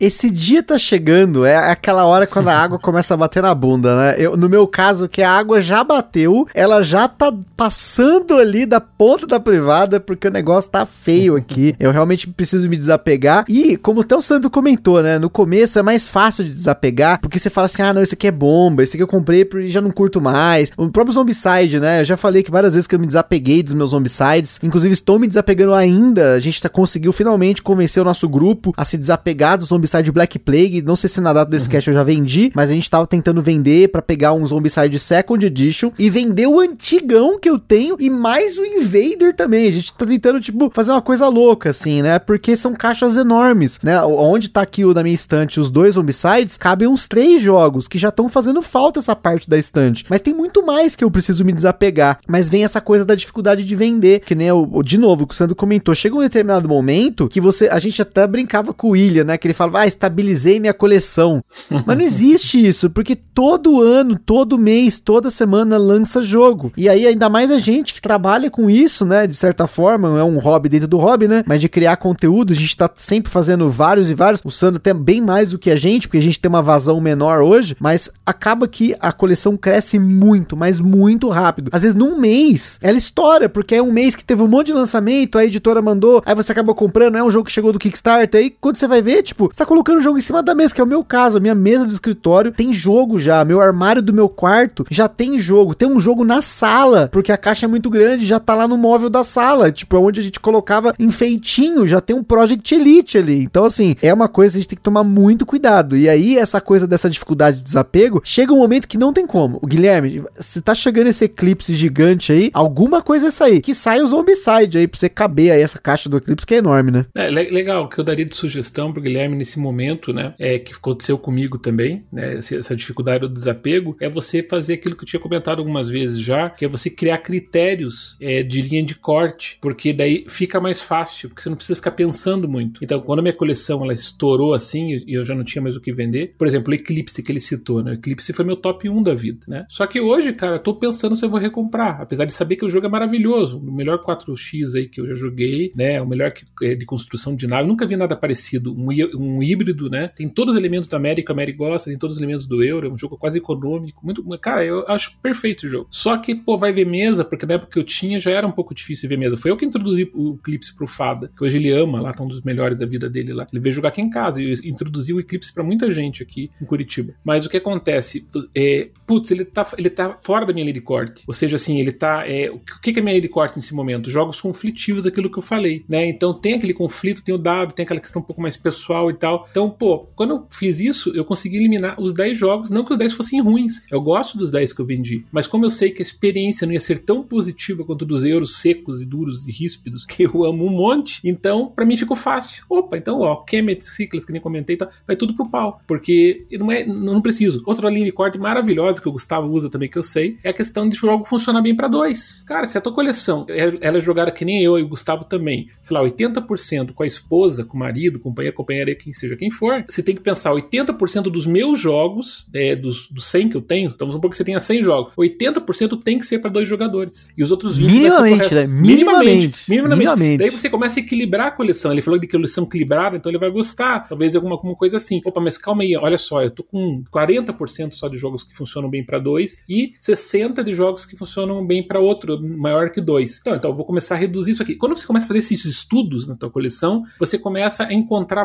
Esse dia tá chegando, é aquela hora quando a água começa a bater na bunda, né? Eu, no meu caso, que a água já bateu, ela já tá passando ali da ponta da privada, porque o negócio tá feio aqui. Eu realmente preciso me desapegar. E, como até o Sandro comentou, né? No começo é mais fácil de desapegar, porque você fala assim: ah, não, esse aqui é bomba, esse aqui eu comprei e já não curto mais. O próprio Zombicide, né? Eu já falei que várias vezes que eu me desapeguei dos meus Zombicides. Inclusive, estou me desapegando ainda. A gente tá, conseguiu finalmente convencer o nosso grupo a se desapegar dos Zombicides Zombicide Black Plague. Não sei se na data desse uhum. cast eu já vendi, mas a gente tava tentando vender para pegar um Zombicide Second Edition e vender o antigão que eu tenho e mais o Invader também. A gente tá tentando, tipo, fazer uma coisa louca, assim, né? Porque são caixas enormes, né? Onde tá aqui o da minha estante, os dois Zombicides, cabem uns três jogos que já estão fazendo falta essa parte da estante. Mas tem muito mais que eu preciso me desapegar. Mas vem essa coisa da dificuldade de vender, que nem o, de novo, o que o Sandro comentou. Chega um determinado momento que você, a gente até brincava com o William, né? Que ele falava, ah, estabilizei minha coleção. Mas não existe isso, porque todo ano, todo mês, toda semana lança jogo. E aí, ainda mais a gente que trabalha com isso, né? De certa forma, é um hobby dentro do hobby, né? Mas de criar conteúdo, a gente tá sempre fazendo vários e vários. O Sandro tem bem mais do que a gente, porque a gente tem uma vazão menor hoje, mas acaba que a coleção cresce muito, mas muito rápido. Às vezes, num mês, ela estoura, porque é um mês que teve um monte de lançamento, a editora mandou, aí você acabou comprando, é um jogo que chegou do Kickstarter, aí quando você vai ver, tipo, você tá colocando o jogo em cima da mesa, que é o meu caso. A minha mesa do escritório tem jogo já. Meu armário do meu quarto já tem jogo. Tem um jogo na sala, porque a caixa é muito grande, já tá lá no móvel da sala. Tipo, é onde a gente colocava enfeitinho, já tem um Project Elite ali. Então, assim, é uma coisa que a gente tem que tomar muito cuidado. E aí, essa coisa dessa dificuldade de desapego, chega um momento que não tem como. O Guilherme, se tá chegando esse eclipse gigante aí, alguma coisa vai sair. Que sai o Zombicide aí, pra você caber aí essa caixa do eclipse, que é enorme, né? É, legal. O que eu daria de sugestão pro Guilherme nesse momento momento, né, é, que aconteceu comigo também, né, essa dificuldade do desapego, é você fazer aquilo que eu tinha comentado algumas vezes já, que é você criar critérios é, de linha de corte, porque daí fica mais fácil, porque você não precisa ficar pensando muito. Então, quando a minha coleção ela estourou assim e eu já não tinha mais o que vender, por exemplo, o Eclipse que ele citou, né, o Eclipse foi meu top 1 da vida, né? Só que hoje, cara, eu tô pensando se eu vou recomprar, apesar de saber que o jogo é maravilhoso, o melhor 4x aí que eu já joguei, né, o melhor que, é, de construção de nave, nunca vi nada parecido, um, um híbrido, né? Tem todos os elementos da América, a América gosta, tem todos os elementos do euro, é um jogo quase econômico, muito, cara, eu acho perfeito o jogo. Só que, pô, vai ver mesa, porque na época que eu tinha já era um pouco difícil ver mesa. Foi eu que introduzi o Eclipse pro Fada, que hoje ele ama lá, tá um dos melhores da vida dele lá. Ele veio jogar aqui em casa e introduziu o Eclipse para muita gente aqui em Curitiba. Mas o que acontece? É, putz, ele tá, ele tá fora da minha lei de corte. Ou seja, assim, ele tá. É, o que é minha lei de corte nesse momento? Jogos conflitivos, aquilo que eu falei, né? Então tem aquele conflito, tem o dado, tem aquela questão um pouco mais pessoal e tal. Então, pô, quando eu fiz isso, eu consegui eliminar os 10 jogos, não que os 10 fossem ruins. Eu gosto dos 10 que eu vendi, mas como eu sei que a experiência não ia ser tão positiva quanto dos euros secos e duros e ríspidos, que eu amo um monte, então para mim ficou fácil. Opa, então, ó, Kemet Ciclas, que nem comentei, tá, vai tudo pro pau, porque não é, não preciso. Outra linha de corte maravilhosa que o Gustavo usa também, que eu sei, é a questão de jogo funcionar bem para dois. Cara, se a tua coleção é, ela é jogada que nem eu e o Gustavo também, sei lá, 80% com a esposa, com o marido, companheiro, companheira, quem seja quem for, você tem que pensar 80% dos meus jogos, é, dos, dos 100 que eu tenho, então vamos supor que você tenha 100 jogos, 80% tem que ser para dois jogadores. E os outros 20 minimamente, né? Minimamente, minimamente, minimamente. Daí você começa a equilibrar a coleção. Ele falou de coleção equilibrada, então ele vai gostar. Talvez alguma, alguma coisa assim. Opa, mas calma aí, olha só, eu tô com 40% só de jogos que funcionam bem para dois e 60% de jogos que funcionam bem para outro, maior que dois. Então, então eu vou começar a reduzir isso aqui. Quando você começa a fazer esses estudos na tua coleção, você começa a encontrar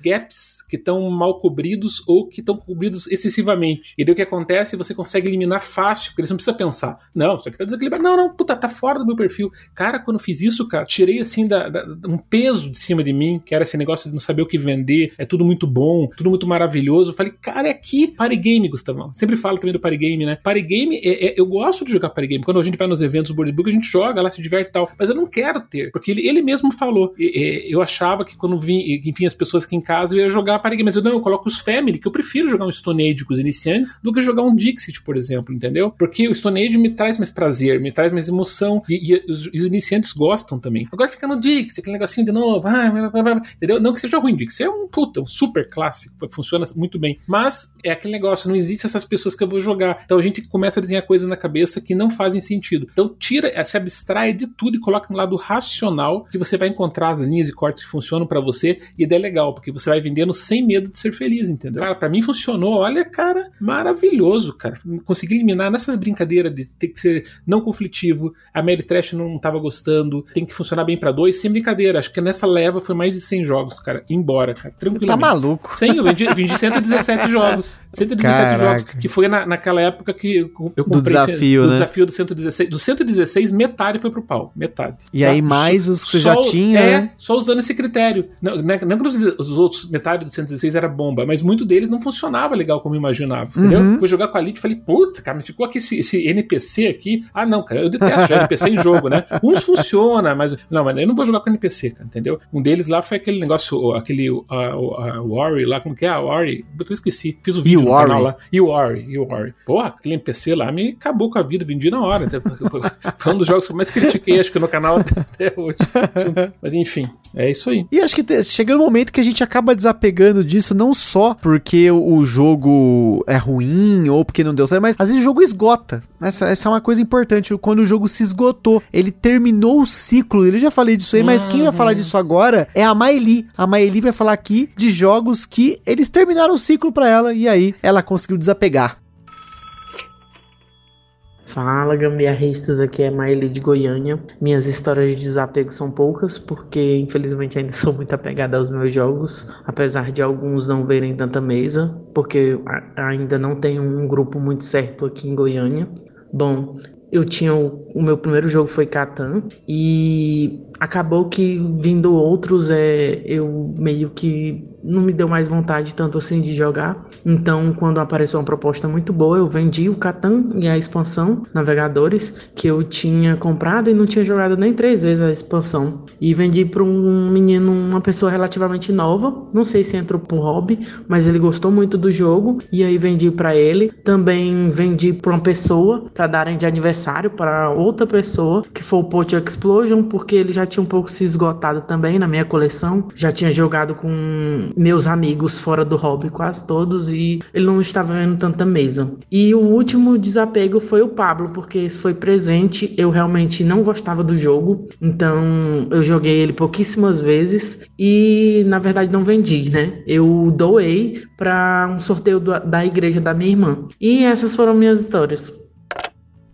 gaps que estão mal cobridos ou que estão cobridos excessivamente. E daí o que acontece? Você consegue eliminar fácil, porque você não precisa pensar. Não, isso aqui tá desequilibrado. Não, não, puta, tá fora do meu perfil. Cara, quando fiz isso, cara, tirei assim da, da, um peso de cima de mim, que era esse negócio de não saber o que vender, é tudo muito bom, tudo muito maravilhoso. Eu falei, cara, é aqui, party game, Gustavão. Sempre falo também do party game, né? Party game, é, é, eu gosto de jogar party game. Quando a gente vai nos eventos do Board Book, a gente joga lá, se diverte e tal. Mas eu não quero ter, porque ele, ele mesmo falou. eu achava que quando vim, enfim, as pessoas aqui em casa, eu ia jogar game. Mas eu não, eu coloco os family, que eu prefiro jogar um Stone Age com os iniciantes do que jogar um Dixit, por exemplo, entendeu? Porque o Stone Age me traz mais prazer, me traz mais emoção e, e os, os, iniciantes gostam também. Agora fica no Dixit, aquele negocinho de novo, ah, blá, blá, blá, entendeu? Não que seja ruim, Dixit é um puta, um super clássico, funciona muito bem. Mas é aquele negócio, não existe essas pessoas que eu vou jogar. Então a gente começa a desenhar coisas na cabeça que não fazem sentido. Então tira, se abstrai de tudo e coloca no lado racional que você vai encontrar as linhas de corte que funcionam para você e é legal, porque você vai vendendo sem medo de ser feliz, entendeu? Cara, pra mim funcionou, olha, cara, maravilhoso, cara. Consegui eliminar nessas brincadeiras de ter que ser não conflitivo, a Mary Trash não tava gostando, tem que funcionar bem para dois, sem brincadeira. Acho que nessa leva foi mais de 100 jogos, cara. Embora, cara, tranquilamente. Tá maluco? 100, eu vendi, vendi 117 jogos. 117 Caraca. jogos, que foi na, naquela época que eu comprei. Do desafio, do né? desafio do 116. Do 116, metade foi pro pau. Metade. E tá? aí mais os que você já tinha, É, né? só usando esse critério. Não, não, não que os outros, metade do 116 era bomba, mas muito deles não funcionava legal como eu imaginava, entendeu? Uhum. Fui jogar com a Lid e falei, puta, cara, mas ficou aqui esse, esse NPC aqui. Ah, não, cara, eu detesto já NPC em jogo, né? Uns funciona, mas. Não, mas eu não vou jogar com NPC, cara, entendeu? Um deles lá foi aquele negócio, aquele uh, uh, lá, como que é? A Worry. Eu esqueci. Fiz o vídeo no canal lá. E o Worry, e o Worry. Porra, aquele NPC lá me acabou com a vida, vendi na hora. Foi um dos jogos que eu mais critiquei, acho que no canal até hoje. Mas enfim, é isso aí. E acho que chega um momento que a gente acaba desapegando disso, não só porque o jogo é ruim ou porque não deu certo, mas às vezes o jogo esgota. Essa, essa é uma coisa importante. Quando o jogo se esgotou, ele terminou o ciclo. Eu já falei disso aí, mas quem vai falar disso agora é a Maeli. A Maeli vai falar aqui de jogos que eles terminaram o ciclo para ela e aí ela conseguiu desapegar. Fala gambiarristas, aqui é Maeli de Goiânia. Minhas histórias de desapego são poucas, porque infelizmente ainda sou muito apegada aos meus jogos, apesar de alguns não verem tanta mesa, porque ainda não tenho um grupo muito certo aqui em Goiânia. Bom, eu tinha o, o meu primeiro jogo foi Catan e acabou que vindo outros é eu meio que não me deu mais vontade tanto assim de jogar. Então, quando apareceu uma proposta muito boa, eu vendi o Catan e a expansão Navegadores que eu tinha comprado e não tinha jogado nem três vezes a expansão. E vendi para um menino, uma pessoa relativamente nova, não sei se entrou por hobby, mas ele gostou muito do jogo e aí vendi para ele. Também vendi para uma pessoa para darem de aniversário necessário para outra pessoa, que foi o Pot Explosion, porque ele já tinha um pouco se esgotado também na minha coleção. Já tinha jogado com meus amigos fora do hobby, quase todos, e ele não estava vendo tanta mesa. E o último desapego foi o Pablo, porque esse foi presente. Eu realmente não gostava do jogo, então eu joguei ele pouquíssimas vezes e na verdade não vendi, né? Eu doei para um sorteio da igreja da minha irmã. E essas foram minhas histórias.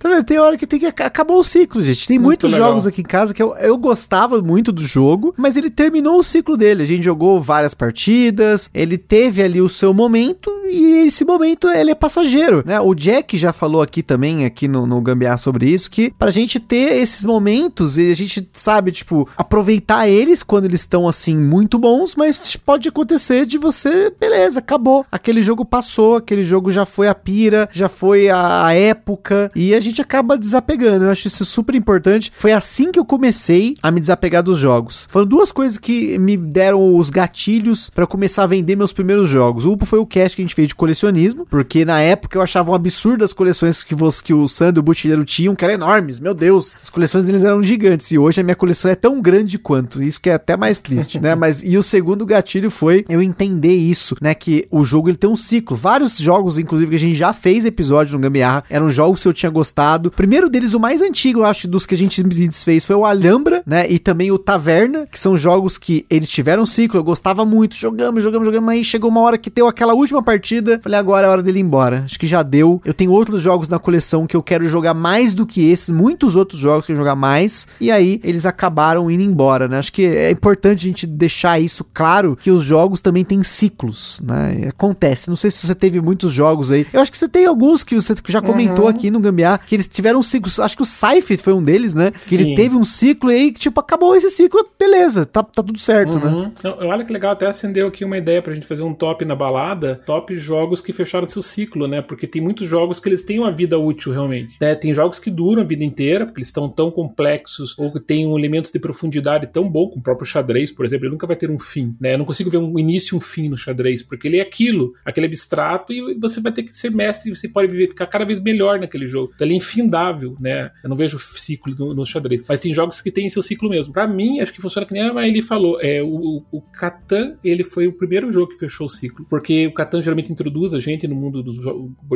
Tá vendo? Tem hora que tem que acabar o ciclo, gente. Tem muito muitos legal. jogos aqui em casa que eu, eu gostava muito do jogo, mas ele terminou o ciclo dele. A gente jogou várias partidas, ele teve ali o seu momento e esse momento ele é passageiro, né? O Jack já falou aqui também, aqui no, no Gambiar sobre isso, que pra gente ter esses momentos e a gente sabe, tipo, aproveitar eles quando eles estão assim muito bons, mas pode acontecer de você, beleza, acabou. Aquele jogo passou, aquele jogo já foi a pira, já foi a, a época e a gente gente acaba desapegando. Eu acho isso super importante. Foi assim que eu comecei a me desapegar dos jogos. Foram duas coisas que me deram os gatilhos para começar a vender meus primeiros jogos. O foi o cast que a gente fez de colecionismo, porque na época eu achava um absurdo as coleções que, você, que o Sandro e o Butileiro tinham, que eram enormes. Meu Deus, as coleções deles eram gigantes. E hoje a minha coleção é tão grande quanto. Isso que é até mais triste, né? Mas e o segundo gatilho foi eu entender isso, né? Que o jogo ele tem um ciclo. Vários jogos, inclusive, que a gente já fez episódio no Gambiarra, eram jogos que eu tinha gostado Primeiro deles, o mais antigo, eu acho, dos que a gente desfez foi o Alhambra, né? E também o Taverna, que são jogos que eles tiveram ciclo, eu gostava muito, jogamos, jogamos, jogamos, aí chegou uma hora que deu aquela última partida, falei, agora é hora dele ir embora. Acho que já deu. Eu tenho outros jogos na coleção que eu quero jogar mais do que esses, muitos outros jogos que eu jogar mais, e aí eles acabaram indo embora, né? Acho que é importante a gente deixar isso claro, que os jogos também têm ciclos, né? Acontece. Não sei se você teve muitos jogos aí. Eu acho que você tem alguns que você já comentou uhum. aqui no Gambiar, que eles tiveram ciclos. Acho que o Scythe foi um deles, né? Que ele teve um ciclo e aí, tipo, acabou esse ciclo, beleza, tá, tá tudo certo, né? uhum. né? olha que legal, até acendeu aqui uma ideia pra gente fazer um top na balada, top jogos que fecharam seu ciclo, né? Porque tem muitos jogos que eles têm uma vida útil realmente. Né? Tem jogos que duram a vida inteira, porque eles estão tão complexos, ou que tem um elementos de profundidade tão bom, como o próprio xadrez, por exemplo, ele nunca vai ter um fim, né? Eu não consigo ver um início e um fim no xadrez, porque ele é aquilo, aquele abstrato, e você vai ter que ser mestre, e você pode viver, ficar cada vez melhor naquele jogo. Então ele infindável, né? Eu não vejo ciclo no, no xadrez. Mas tem jogos que têm seu ciclo mesmo. Para mim, acho que funciona que nem ele falou. É, o, o Catan, ele foi o primeiro jogo que fechou o ciclo. Porque o Catan geralmente introduz a gente no mundo dos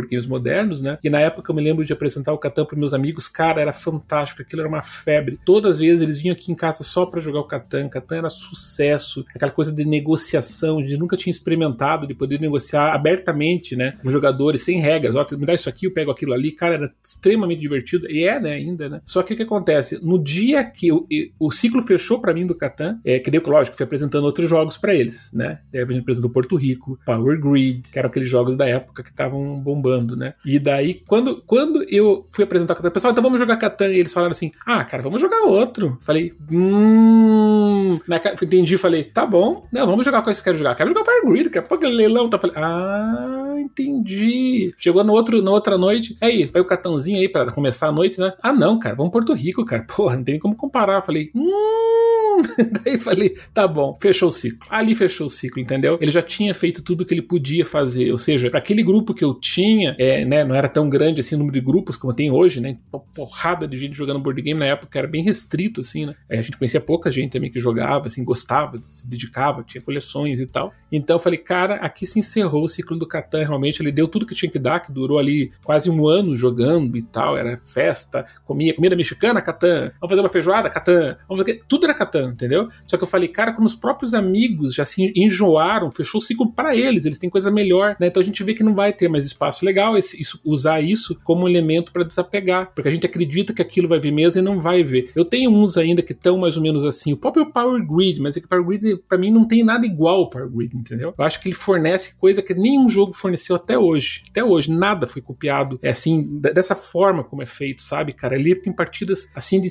games modernos, né? E na época eu me lembro de apresentar o Catan para meus amigos. Cara, era fantástico. Aquilo era uma febre. Todas as vezes eles vinham aqui em casa só para jogar o Catan. Catan era sucesso. Aquela coisa de negociação, de nunca tinha experimentado, de poder negociar abertamente, né? Com jogadores, sem regras. Ó, me dá isso aqui, eu pego aquilo ali. Cara, era extremamente divertido. E é, né, ainda, né? Só que o que acontece? No dia que o, o ciclo fechou para mim do Catan, é, que deu, lógico, fui apresentando outros jogos para eles, né? Daí a gente apresentou Porto Rico, Power Grid, que eram aqueles jogos da época que estavam bombando, né? E daí, quando, quando eu fui apresentar o Catan, pessoal, então vamos jogar Catan, e eles falaram assim, ah, cara, vamos jogar outro. Falei, hum... Na, entendi, falei, tá bom, não, vamos jogar qual vocês querem jogar. Quero jogar Power Grid, daqui a pouco aquele leilão, tá? Falei, ah, entendi. Chegou no outro, na outra noite, aí, vai o Catanzinho aí para começar a noite, né? Ah, não, cara, vamos Porto Rico, cara. Porra, não tem como comparar. falei, hum. Daí falei, tá bom, fechou o ciclo. Ali fechou o ciclo, entendeu? Ele já tinha feito tudo que ele podia fazer. Ou seja, para aquele grupo que eu tinha, é, né, não era tão grande assim o número de grupos como tem hoje, né? Uma porrada de gente jogando board game na época era bem restrito, assim, né? É, a gente conhecia pouca gente também que jogava, assim, gostava, se dedicava, tinha coleções e tal. Então eu falei, cara, aqui se encerrou o ciclo do Catan. Realmente ele deu tudo que tinha que dar, que durou ali quase um ano jogando e tal. Era festa, comia comida mexicana, Catan. Vamos fazer uma feijoada, Catan. Vamos fazer... Tudo era Catan, entendeu? Só que eu falei, cara, como os próprios amigos já se enjoaram, fechou o ciclo para eles, eles têm coisa melhor, né? Então a gente vê que não vai ter mais espaço legal esse, isso, usar isso como elemento para desapegar, porque a gente acredita que aquilo vai vir mesmo e não vai ver. Eu tenho uns ainda que estão mais ou menos assim, o próprio Power Grid, mas é que Power Grid para mim não tem nada igual ao Power Grid, entendeu? Eu acho que ele fornece coisa que nenhum jogo forneceu até hoje. Até hoje nada foi copiado, é assim, dessa forma como é feito, sabe, cara? Ali em partidas assim de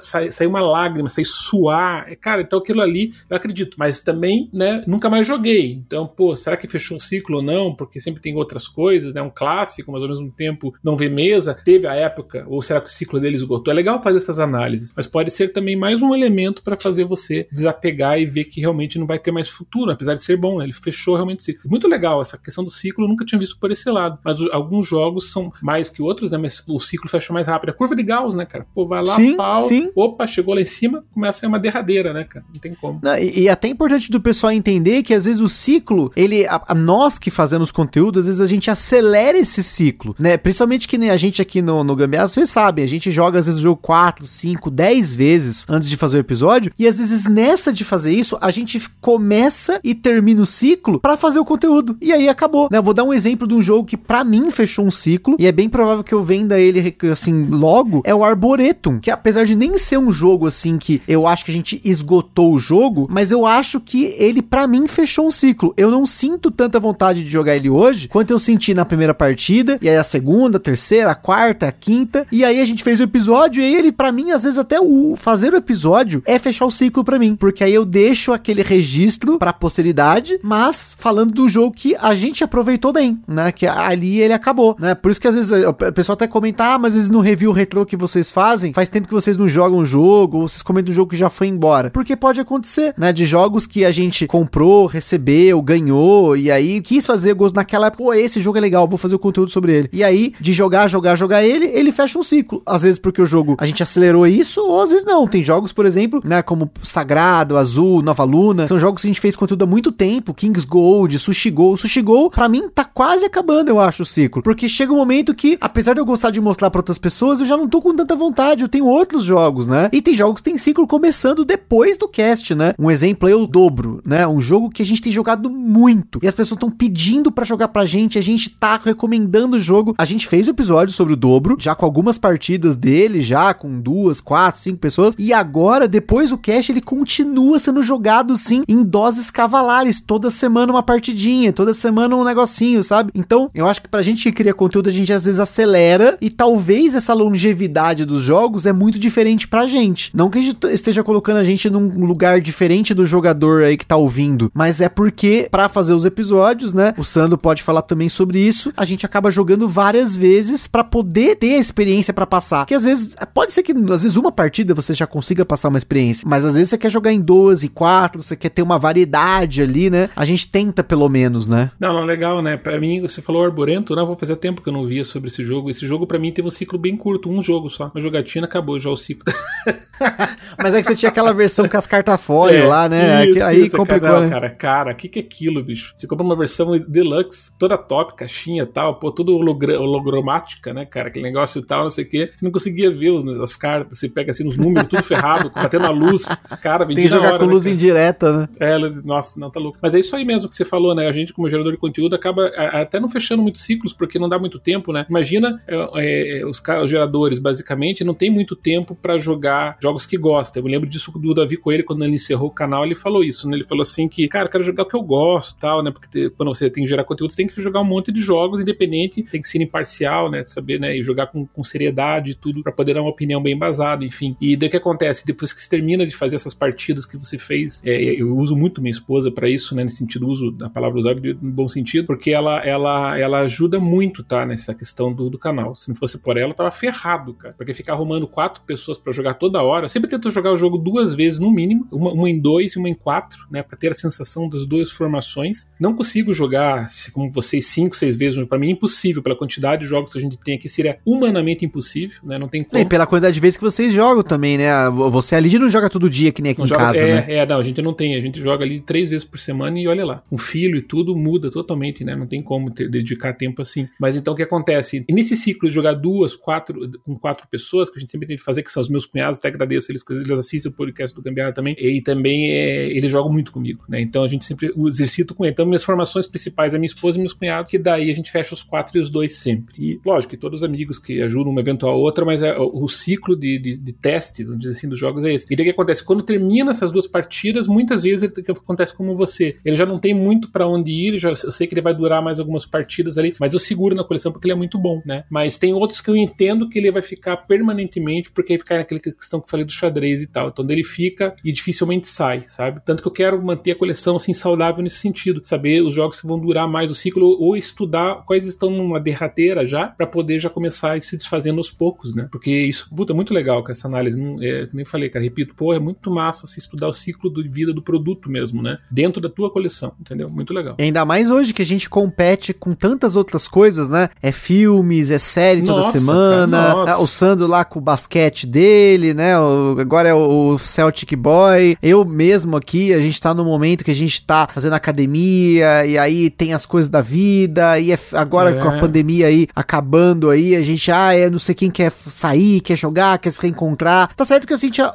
sair uma lágrima, sair suar Ah, cara, então aquilo ali eu acredito, mas também, né, nunca mais joguei. Então, pô, será que fechou um ciclo ou não? Porque sempre tem outras coisas, né? Um clássico, mas ao mesmo tempo não vê mesa. Teve a época, ou será que o ciclo dele esgotou? É legal fazer essas análises, mas pode ser também mais um elemento para fazer você desapegar e ver que realmente não vai ter mais futuro, apesar de ser bom, né? Ele fechou realmente o ciclo. Muito legal essa questão do ciclo, eu nunca tinha visto por esse lado. Mas alguns jogos são mais que outros, né? Mas o ciclo fecha mais rápido. A curva de Gauss, né, cara? Pô, vai lá, Sim, pau, sim. opa, chegou lá em cima, começa a uma derradeira, né, cara? Não tem como. E, e até é importante do pessoal entender que às vezes o ciclo, ele, a, a nós que fazemos conteúdo, às vezes a gente acelera esse ciclo, né? Principalmente que nem a gente aqui no, no Gambiarra, vocês sabem, a gente joga às vezes o jogo 4, 5, 10 vezes antes de fazer o episódio, e às vezes nessa de fazer isso, a gente começa e termina o ciclo para fazer o conteúdo. E aí acabou, né? Eu vou dar um exemplo de um jogo que para mim fechou um ciclo, e é bem provável que eu venda ele assim logo, é o Arboretum, que apesar de nem ser um jogo assim que eu acho que a gente esgotou o jogo, mas eu acho que ele para mim fechou um ciclo. Eu não sinto tanta vontade de jogar ele hoje quanto eu senti na primeira partida, e aí a segunda, a terceira, a quarta, a quinta, e aí a gente fez o episódio, e ele para mim às vezes até o fazer o episódio é fechar o ciclo para mim, porque aí eu deixo aquele registro para posteridade, mas falando do jogo que a gente aproveitou bem, né? Que ali ele acabou, né? Por isso que às vezes o pessoal até ah, mas vezes no review retrô que vocês fazem, faz tempo que vocês não jogam o jogo, ou vocês comentam um jogo que já foi embora. Porque pode acontecer, né? De jogos que a gente comprou, recebeu, ganhou, e aí quis fazer gosto naquela época, pô, esse jogo é legal, vou fazer o conteúdo sobre ele. E aí, de jogar, jogar, jogar ele, ele fecha um ciclo. Às vezes porque o jogo a gente acelerou isso, ou às vezes não. Tem jogos, por exemplo, né, como Sagrado, Azul, Nova Luna, são jogos que a gente fez conteúdo há muito tempo, Kings Gold, Sushi Go. Sushi Go, pra mim, tá quase acabando, eu acho, o ciclo. Porque chega um momento que, apesar de eu gostar de mostrar pra outras pessoas, eu já não tô com tanta vontade, eu tenho outros jogos, né? E tem jogos que tem ciclo começando depois do cast, né? Um exemplo é o Dobro, né? Um jogo que a gente tem jogado muito. E as pessoas estão pedindo para jogar pra gente, a gente tá recomendando o jogo. A gente fez o um episódio sobre o Dobro, já com algumas partidas dele, já com duas, quatro, cinco pessoas. E agora, depois do cast, ele continua sendo jogado, sim, em doses cavalares. Toda semana uma partidinha, toda semana um negocinho, sabe? Então, eu acho que pra gente que cria conteúdo, a gente às vezes acelera e talvez essa longevidade dos jogos é muito diferente pra gente. Não que a gente esteja colocando a gente num lugar diferente do jogador aí que tá ouvindo, mas é porque para fazer os episódios, né? O Sandro pode falar também sobre isso. A gente acaba jogando várias vezes para poder ter a experiência para passar. Que às vezes pode ser que às vezes uma partida você já consiga passar uma experiência, mas às vezes você quer jogar em duas e quatro, você quer ter uma variedade ali, né? A gente tenta pelo menos, né? Não, não legal, né? Para mim, você falou Arborento, né? Vou fazer tempo que eu não via sobre esse jogo. Esse jogo para mim teve um ciclo bem curto, um jogo só. Uma jogatina acabou já o ciclo. mas é que você tinha aquela versão com as cartas foil é, lá, né? Isso, aí isso, complicou, cara, né? cara, cara, o que, que é aquilo, bicho? Você compra uma versão deluxe, toda top, caixinha e tal, pô, tudo hologramática, né, cara? Aquele negócio e tal, não sei o quê. Você não conseguia ver as cartas, você pega assim nos números, tudo ferrado, batendo a luz. Cara, Tem que jogar hora, com né, luz indireta, né? É, nossa, não, tá louco. Mas é isso aí mesmo que você falou, né? A gente, como gerador de conteúdo, acaba até não fechando muitos ciclos, porque não dá muito tempo, né? Imagina é, os, os geradores, basicamente, não tem muito tempo para jogar jogos que gostam. Eu me lembro disso do Davi Coelho, quando ele encerrou o canal, ele falou isso, né? Ele falou assim que, cara, quero jogar o que eu gosto tal, né? Porque te, quando você tem que gerar conteúdo, você tem que jogar um monte de jogos independente, tem que ser imparcial, né? Saber, né? E jogar com, com seriedade e tudo, para poder dar uma opinião bem embasada, enfim. E daí o que acontece? Depois que você termina de fazer essas partidas que você fez, é, eu uso muito minha esposa para isso, né? Nesse sentido, uso da palavra usar no bom sentido, porque ela, ela, ela ajuda muito, tá? Nessa questão do, do canal. Se não fosse por ela, eu tava ferrado, cara. Porque ficar arrumando quatro pessoas para jogar toda hora, eu sempre tento jogar o jogo duas vezes no mínimo, uma, uma em dois e uma em quatro, né? Pra ter a sensação das duas formações. Não consigo jogar como vocês cinco, seis vezes. Para mim é impossível. Pela quantidade de jogos que a gente tem aqui, seria humanamente impossível, né? Não tem como. E pela quantidade de vezes que vocês jogam também, né? Você ali não joga todo dia, que nem aqui não em joga, casa, é, né? É, não, a gente não tem. A gente joga ali três vezes por semana e olha lá. Um filho e tudo muda totalmente, né? Não tem como ter, dedicar tempo assim. Mas então o que acontece? E nesse ciclo jogar duas, quatro, com quatro pessoas, que a gente sempre tem que fazer, que são os meus cunhados, até agradeço eles, eles assistem o podcast do Gambiarra também, e também é, eles jogam muito comigo, né? Então a gente sempre exercita com ele. Então minhas formações principais é minha esposa e meus cunhados, que daí a gente fecha os quatro e os dois sempre. E lógico que todos os amigos que ajudam uma eventual outra, mas é, o, o ciclo de, de, de, teste, vamos dizer assim, dos jogos é esse. E daí o que acontece? Quando termina essas duas partidas, muitas vezes ele, acontece como você. Ele já não tem muito para onde ir, já, eu sei que ele vai durar mais algumas partidas ali, mas eu seguro na coleção porque ele é muito bom, né? Mas tem outros que eu entendo que ele vai ficar permanentemente, porque aí fica naquela questão que eu falei do xadrez e tal. Então ele fica e dificilmente sai, sabe? Tanto que eu quero manter a coleção assim saudável nesse sentido, saber os jogos que vão durar mais o ciclo ou estudar quais estão numa derrateira já para poder já começar a se desfazendo aos poucos, né? Porque isso, puta, é muito legal com essa análise, não, é, nem falei, cara, repito, pô, é muito massa se estudar o ciclo de vida do produto mesmo, né? Dentro da tua coleção, entendeu? Muito legal. E ainda mais hoje que a gente compete com tantas outras coisas, né? É filmes, é série toda Nossa, semana, cara, o Sandro lá com o basquete dele, né? O- agora é o Celtic Boy. Eu mesmo aqui, a gente tá no momento que a gente tá fazendo academia, e aí tem as coisas da vida, e é agora É. com a pandemia aí acabando aí, a gente, ah, é não sei quem quer sair, quer jogar, quer se reencontrar. Tá certo que a gente é,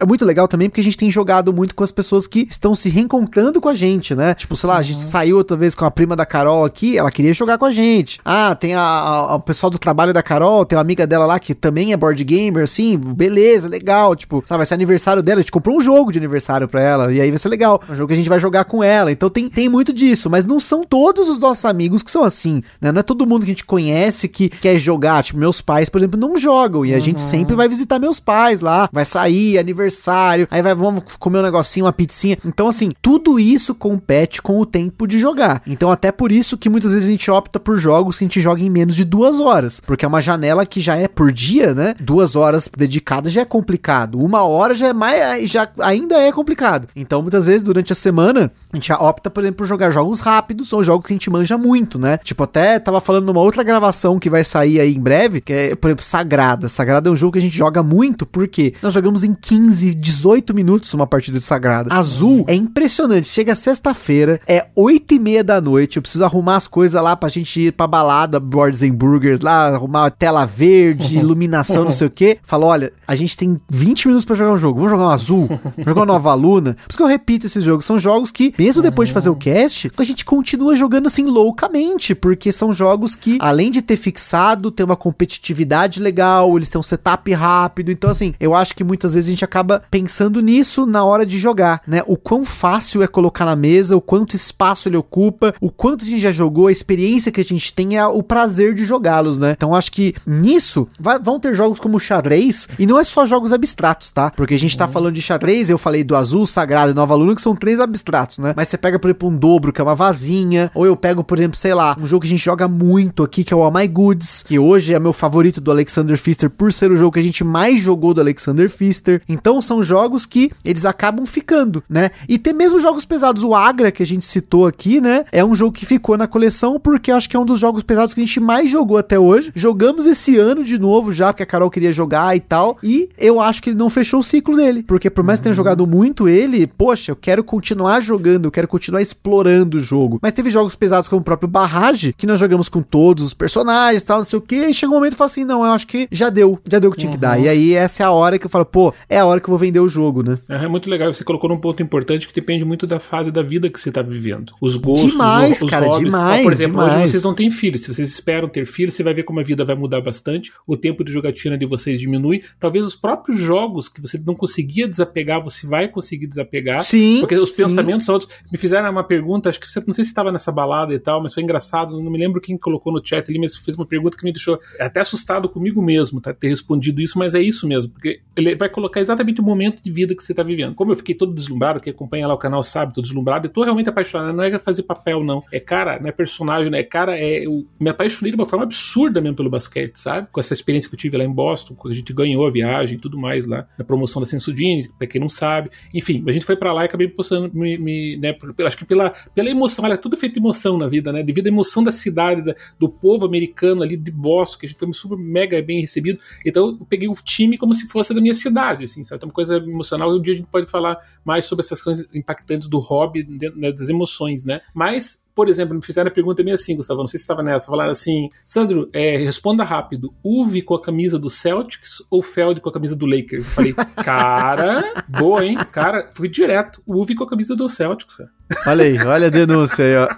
é muito legal também, porque a gente tem jogado muito com as pessoas que estão se reencontrando com a gente, né? Tipo, sei lá, a gente saiu outra vez com a prima da Carol aqui, ela queria jogar com a gente. Ah, tem a, a- o pessoal do trabalho da Carol, tem uma amiga dela lá que também é board gamer, assim, beleza, legal. Tipo, sabe, vai ser aniversário dela, a gente comprou um jogo de aniversário pra ela, e aí vai ser legal. É um jogo que a gente vai jogar com ela. Então tem, tem muito disso, mas não são todos os nossos amigos que são assim, né? Não é todo mundo que a gente conhece que quer jogar. Tipo, meus pais, por exemplo, não jogam, e a gente sempre vai visitar meus pais lá, vai sair, aniversário, aí vai, vamos comer um negocinho, uma pizzinha. Então, assim, tudo isso compete com o tempo de jogar. Então, até por isso que muitas vezes a gente opta por jogos que a gente joga em menos de duas horas, porque é uma janela que já é por dia, né? Duas horas dedicadas já é complicado. Uma hora já é mais, já ainda é complicado. Então, muitas vezes durante a semana a gente opta, por exemplo, por jogar jogos rápidos ou jogos que a gente manja muito, né? Tipo, até tava falando numa outra gravação que vai sair aí em breve, que é, por exemplo, Sagrada. Sagrada é um jogo que a gente joga muito, porque nós jogamos em 15, 18 minutos uma partida de Sagrada. Azul é impressionante. Chega sexta-feira, é 8 e meia da noite, eu preciso arrumar as coisas lá pra gente ir pra balada, Boards and Burgers lá, arrumar tela verde, iluminação, não sei o que. Fala, olha, a gente tem 20 minutos pra jogar um jogo, vamos jogar um azul, vamos jogar uma nova luna. Por isso que eu repito esses jogos, são jogos que, mesmo depois de fazer o cast, a gente continua jogando assim loucamente, porque são jogos que, além de ter fixado, tem uma competitividade legal, eles têm um setup rápido, então assim, eu acho que muitas vezes a gente acaba pensando nisso na hora de jogar, né? O quão fácil é colocar na mesa, o quanto espaço ele ocupa, o quanto a gente já jogou, a experiência que a gente tem é o prazer de jogá-los, né? Então acho que nisso vai- vão ter jogos como xadrez, e não é só jogos abstratos, tá? Porque a gente tá falando de xadrez, eu falei do azul, sagrado e nova luna, que são três abstratos, né? Mas você pega, por exemplo, um dobro, que é uma vazinha, ou eu pego, por exemplo, sei lá, um jogo que a gente joga muito aqui, que é o All My Goods, que hoje é meu favorito do Alexander Pfister, por ser o jogo que a gente mais jogou do Alexander Pfister. Então são jogos que eles acabam ficando, né? E tem mesmo jogos pesados, o Agra, que a gente citou aqui, né? É um jogo que ficou na coleção, porque acho que é um dos jogos pesados que a gente mais jogou até hoje. Jogamos esse ano de novo já, porque a Carol queria jogar e tal, e eu acho que ele não fechou o ciclo dele, porque por mais que tenha jogado muito ele, poxa, eu quero continuar jogando, eu quero continuar explorando o jogo. Mas teve jogos pesados como o próprio Barrage, que nós jogamos com todos os personagens, tal, não sei o que, e chega um momento e fala assim, não, eu acho que já deu, já deu o que tinha que dar. E aí essa é a hora que eu falo, pô, é a hora que eu vou vender o jogo, né? É muito legal, você colocou num ponto importante que depende muito da fase da vida que você tá vivendo. Os gostos, Demais, os, os cara, hobbies. demais, Ó, por exemplo, demais. hoje vocês não têm filhos. Se vocês esperam ter filhos, você vai ver como a vida vai mudar bastante. O tempo de jogatina de vocês diminui. Talvez os próprios jogos que você não conseguia desapegar, você vai conseguir desapegar. Sim, Porque os sim. pensamentos são outros. Me fizeram uma pergunta, acho que você não sei se estava nessa balada e tal, mas foi engraçado. Não me lembro quem colocou no chat ali, mas fez uma pergunta que me deixou até assustado comigo mesmo, tá? Ter respondido isso, mas é isso mesmo. Porque ele vai colocar exatamente o momento de vida que você tá vivendo. Como eu fiquei todo deslumbrado, quem acompanha lá o canal sabe, tô deslumbrado, eu tô realmente apaixonado. Não é fazer papel, não. É cara, não é personagem, não é cara, é. Eu me apaixonei de uma forma absurda mesmo pelo basquete, sabe? Com essa experiência que eu tive lá em Boston, a gente ganhou a viagem e tudo mais lá, na promoção da Sensudine, pra quem não sabe. Enfim, a gente foi pra lá e acabei me postando, me, me, né, acho que pela, pela emoção, olha, tudo feito emoção na vida, né? Devido à emoção da cidade, da- do povo americano ali de Boston, que a gente foi super mega bem recebido. Então eu peguei o time como se fosse da minha cidade, assim, sabe? Então, uma coisa emocional. E um dia a gente pode falar mais sobre essas coisas impactantes do hobby, né, das emoções, né? Mas, por exemplo, me fizeram a pergunta meio assim, Gustavo, não sei se estava nessa, falaram assim, Sandro, é, responda rápido, Uve com a camisa do Celtics ou Feld com a camisa do Lakers? Eu falei, cara, boa, hein? Cara, fui direto, Uve com a camisa do Celtics, cara. Olha aí, olha a denúncia aí, ó.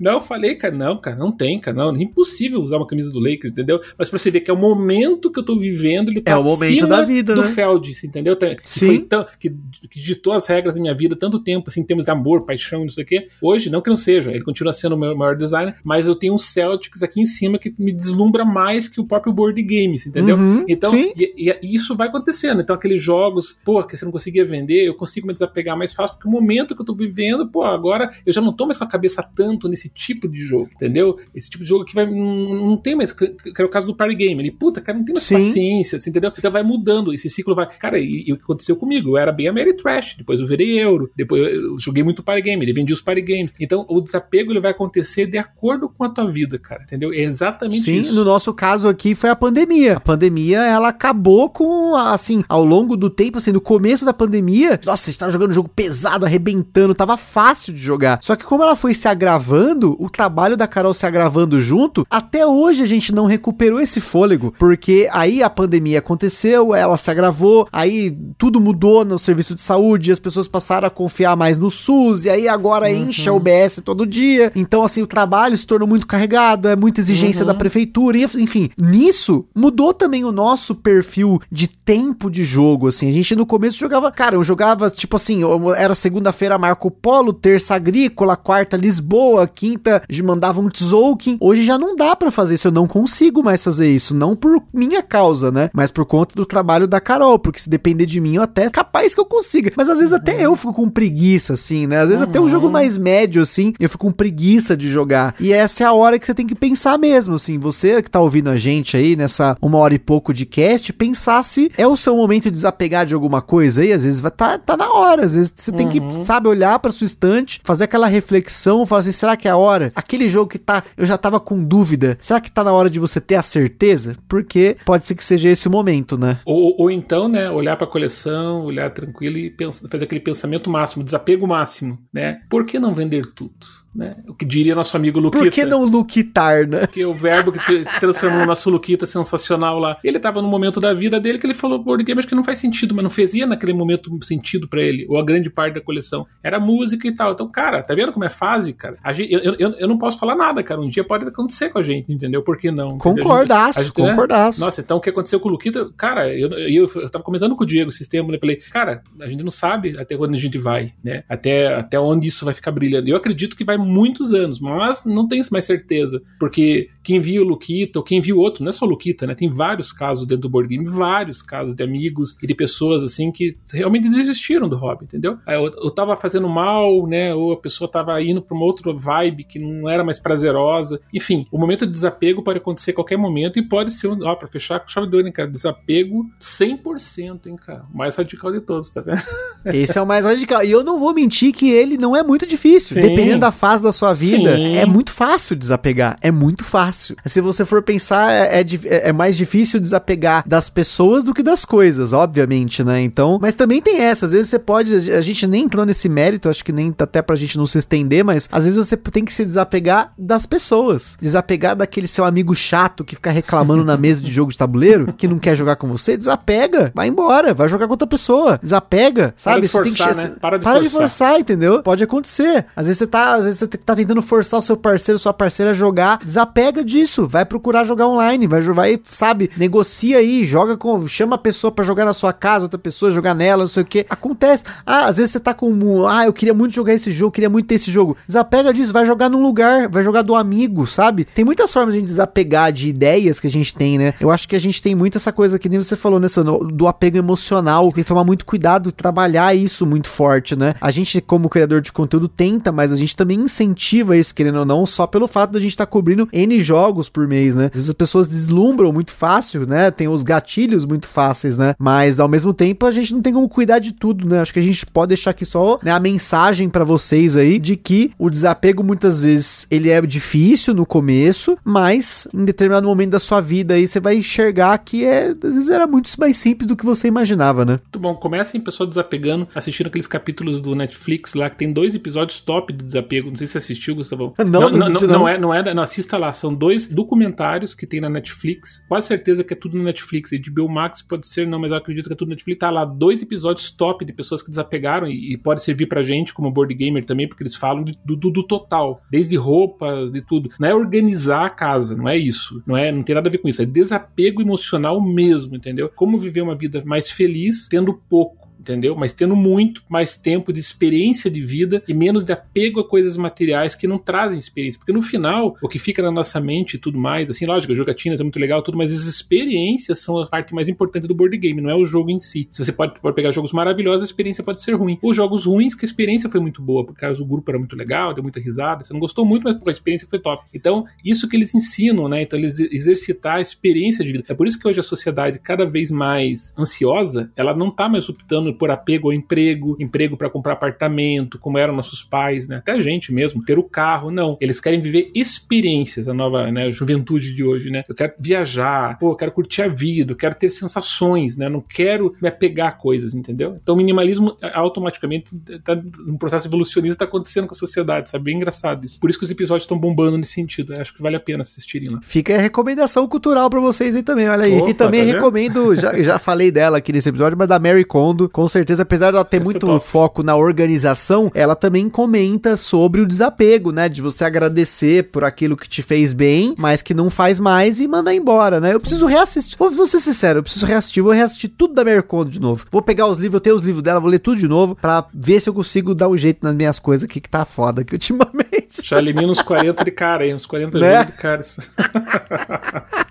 Não, eu falei, cara, não, cara, não tem, cara, não, é impossível usar uma camisa do Lakers, entendeu? Mas pra você ver que é o momento que eu tô vivendo, ele tá É o momento da vida, do né? Feldes, entendeu? Que Sim. foi tão, que, que ditou as regras da minha vida tanto tempo, assim, em termos de amor, paixão, não sei o quê. Hoje, não que não seja, ele continua sendo o meu maior designer, mas eu tenho um Celtics aqui em cima que me deslumbra mais que o próprio board games, entendeu? Uhum, então, e, e- e isso vai acontecendo. Então, aqueles jogos, pô, que você não conseguia vender, eu consigo me desapegar mais fácil, porque o momento que eu tô vivendo, pô, agora eu já não tô mais com a cabeça tanto nesse tipo de jogo, entendeu? Esse tipo de jogo que vai. Não, não tem mais. Que era o caso do party game. Ele, puta, cara, não tem mais Sim. paciência, assim, entendeu? Então vai mudando, esse ciclo vai. Cara, e, e o que aconteceu comigo? Eu era bem Ameritrash, depois eu virei euro, depois eu joguei muito party game, ele vendia os party games. Então, o desapego ele vai acontecer de acordo com a tua vida, cara, entendeu? É exatamente Sim, isso. no nosso caso aqui foi a pandemia. A pandemia, ela acabou com, assim, ao longo do tempo, assim, no começo da pandemia, nossa, a gente tava jogando jogo pesado, arrebentando, tava fácil de jogar. Só que como ela foi se agravando, o trabalho da Carol se agravando junto, até hoje a gente não recuperou esse fôlego, porque aí a pandemia aconteceu, ela se agravou, aí tudo mudou no serviço de saúde, as pessoas passaram a confiar mais no SUS, e aí agora enche a UBS todo dia. Então, assim, o trabalho se tornou muito carregado, é muita exigência da prefeitura, e, enfim, nisso mudou também o nosso perfil de tempo de jogo, assim. A gente no começo jogava, cara, eu jogava tipo assim, era segunda-feira Marco Polo, terça Agrícola, quarta Lisboa, quinta de- mandava um Tzolk'in. Hoje já não dá pra fazer isso, eu não consigo mais fazer isso, não por minha causa, né? Mas por conta do trabalho da Carol, porque se depender de mim, eu até capaz que eu consiga. Mas às vezes até eu fico com preguiça, assim, né? Às vezes até um jogo mais médio, assim, eu fico com preguiça de jogar. E essa é a hora que você tem que pensar mesmo, assim, você que tá ouvindo a gente aí nessa uma hora e pouco de cast, pensar se é o seu momento de desapegar de alguma coisa aí, às vezes tá, tá na hora, às vezes você tem que, sabe, olhar pra sua estante, fazer aquela reflexão, falar assim, será que é a hora? Aquele jogo que tá, eu já tava com dúvida, será que tá na hora de você ter a certeza? Porque pode ser que seja esse o momento, né? Ou, ou então, né, olhar pra coleção, olhar tranquilo e pensa- fazer aquele pensamento máximo, desapego máximo, né? Por que não vender tudo? Né? O que diria nosso amigo Luquita. Por que não luquitar, né? Que é o verbo que transformou o nosso Luquita sensacional lá. Ele tava no momento da vida dele que ele falou, board game acho que não faz sentido, mas não fazia naquele momento sentido pra ele, ou a grande parte da coleção. Era música e tal. Então, cara, tá vendo como é fase, cara? Gente, eu, eu, eu não posso falar nada, cara. Um dia pode acontecer com a gente, entendeu? Por que não? Concordaço, A gente- a gente, né? concordaço. Nossa, então o que aconteceu com o Luquita, cara, eu, eu, eu tava comentando com o Diego esse tempo, né? Eu falei, cara, a gente não sabe até onde a gente vai, né? Até, até onde isso vai ficar brilhando. Eu acredito que vai muitos anos, mas não tenho mais certeza. Porque quem viu o Luquita, ou quem viu outro, não é só o Luquita, né? Tem vários casos dentro do board game, vários casos de amigos e de pessoas assim que realmente desistiram do hobby, entendeu? Eu, eu tava fazendo mal, né? Ou a pessoa tava indo pra uma outra vibe que não era mais prazerosa. Enfim, o momento de desapego pode acontecer a qualquer momento e pode ser, ó, pra fechar com chave de ouro, hein, cara? Desapego 100%, hein, cara? O mais radical de todos, tá vendo? Esse é o mais radical. E eu não vou mentir que ele não é muito difícil. Sim. Dependendo da fase da sua vida, Sim. é muito fácil desapegar. É muito fácil. Se você for pensar, é, é é- é mais difícil desapegar das pessoas do que das coisas, obviamente, né? Então, mas também tem essa. Às vezes você pode. A gente nem entrou nesse mérito, acho que nem até pra gente não se estender, mas às vezes você tem que se desapegar das pessoas. Desapegar daquele seu amigo chato que fica reclamando na mesa de jogo de tabuleiro, que não quer jogar com você. Desapega. Vai embora. Vai jogar com outra pessoa. Desapega. Sabe? de tem que forçar, che- né? Para de para de forçar. forçar, entendeu? Pode acontecer. Às vezes você tá, às vezes você tá tentando forçar o seu parceiro, sua parceira a jogar. Desapega disso. Vai procurar jogar online, vai vai, sabe, negocia aí, joga com, chama a pessoa pra jogar na sua casa, outra pessoa jogar nela, não sei o que. Acontece. Ah, às vezes você tá com, ah, eu queria muito jogar esse jogo, queria muito ter esse jogo. Desapega disso, vai jogar num lugar, vai jogar do amigo, sabe? Tem muitas formas de a gente desapegar de ideias que a gente tem, né? Eu acho que a gente tem muito essa coisa que nem você falou, nessa do apego emocional. Tem que tomar muito cuidado, trabalhar isso muito forte, né? A gente, como criador de conteúdo, tenta, mas a gente também incentiva isso, querendo ou não, só pelo fato da gente estar cobrindo N jogos por mês, né? Às vezes as pessoas deslumbram muito fácil, né? Tem os gatilhos muito fáceis, né? Mas ao mesmo tempo a gente não tem como cuidar de tudo, né? Acho que a gente pode deixar aqui só né, a mensagem pra vocês aí de que o desapego muitas vezes ele é difícil no começo, mas em determinado momento da sua vida aí você vai enxergar que é às vezes era muito mais simples do que você imaginava, né? Muito bom. Comecem, pessoal, desapegando, assistindo aqueles capítulos do Netflix lá, que tem dois episódios top de desapego. Não sei se você assistiu, Gustavão. Não, não não, assisti, não, não. é, não é, não assista lá. São dois documentários que tem na Netflix. Quase certeza que é tudo na Netflix. HBO Max pode ser, não, mas eu acredito que é tudo na Netflix. Tá lá dois episódios top de pessoas que desapegaram e, e pode servir pra gente como board gamer também, porque eles falam de, do, do, do, total, desde roupas, de tudo. Não é organizar a casa, não é isso. Não é, não tem nada a ver com isso. É desapego emocional mesmo, entendeu? Como viver uma vida mais feliz tendo pouco entendeu? Mas tendo muito mais tempo de experiência de vida e menos de apego a coisas materiais que não trazem experiência. Porque no final, o que fica na nossa mente e tudo mais, assim, lógico, jogatinas é muito legal, tudo, mas as experiências são a parte mais importante do board game, não é o jogo em si. Se você pode, pode pegar jogos maravilhosos, a experiência pode ser ruim. Os jogos ruins, que a experiência foi muito boa, porque o grupo era muito legal, deu muita risada, você não gostou muito, mas a experiência foi top. Então, isso que eles ensinam, né? Então, eles exercitar a experiência de vida. É por isso que hoje a sociedade, cada vez mais ansiosa, ela não tá mais optando por apego ao emprego, emprego para comprar apartamento, como eram nossos pais, né? Até a gente mesmo, ter o carro, não. Eles querem viver experiências, a nova né, juventude de hoje, né? Eu quero viajar, pô, eu quero curtir a vida, eu quero ter sensações, né? Eu não quero me apegar a coisas, entendeu? Então o minimalismo é, automaticamente tá um processo evolucionista tá acontecendo com a sociedade, sabe? Bem engraçado isso. Por isso que os episódios estão bombando nesse sentido. Eu acho que vale a pena assistirem lá. Fica a recomendação cultural para vocês aí também, olha aí. Opa, e também tá recomendo, já, já falei dela aqui nesse episódio, mas da Mary Kondo, com certeza apesar dela ter Essa é muito foco na organização, ela também comenta sobre o desapego, né? De você agradecer por aquilo que te fez bem, mas que não faz mais e mandar embora, né? Eu preciso reassistir. Vou ser sincero, eu preciso reassistir. Vou reassistir tudo da Mary Kondo de novo. Vou pegar os livros, eu tenho os livros dela, vou ler tudo de novo pra ver se eu consigo dar um jeito nas minhas coisas aqui que tá foda aqui ultimamente. Já elimina uns 40 de cara aí, uns 40 né? de cara.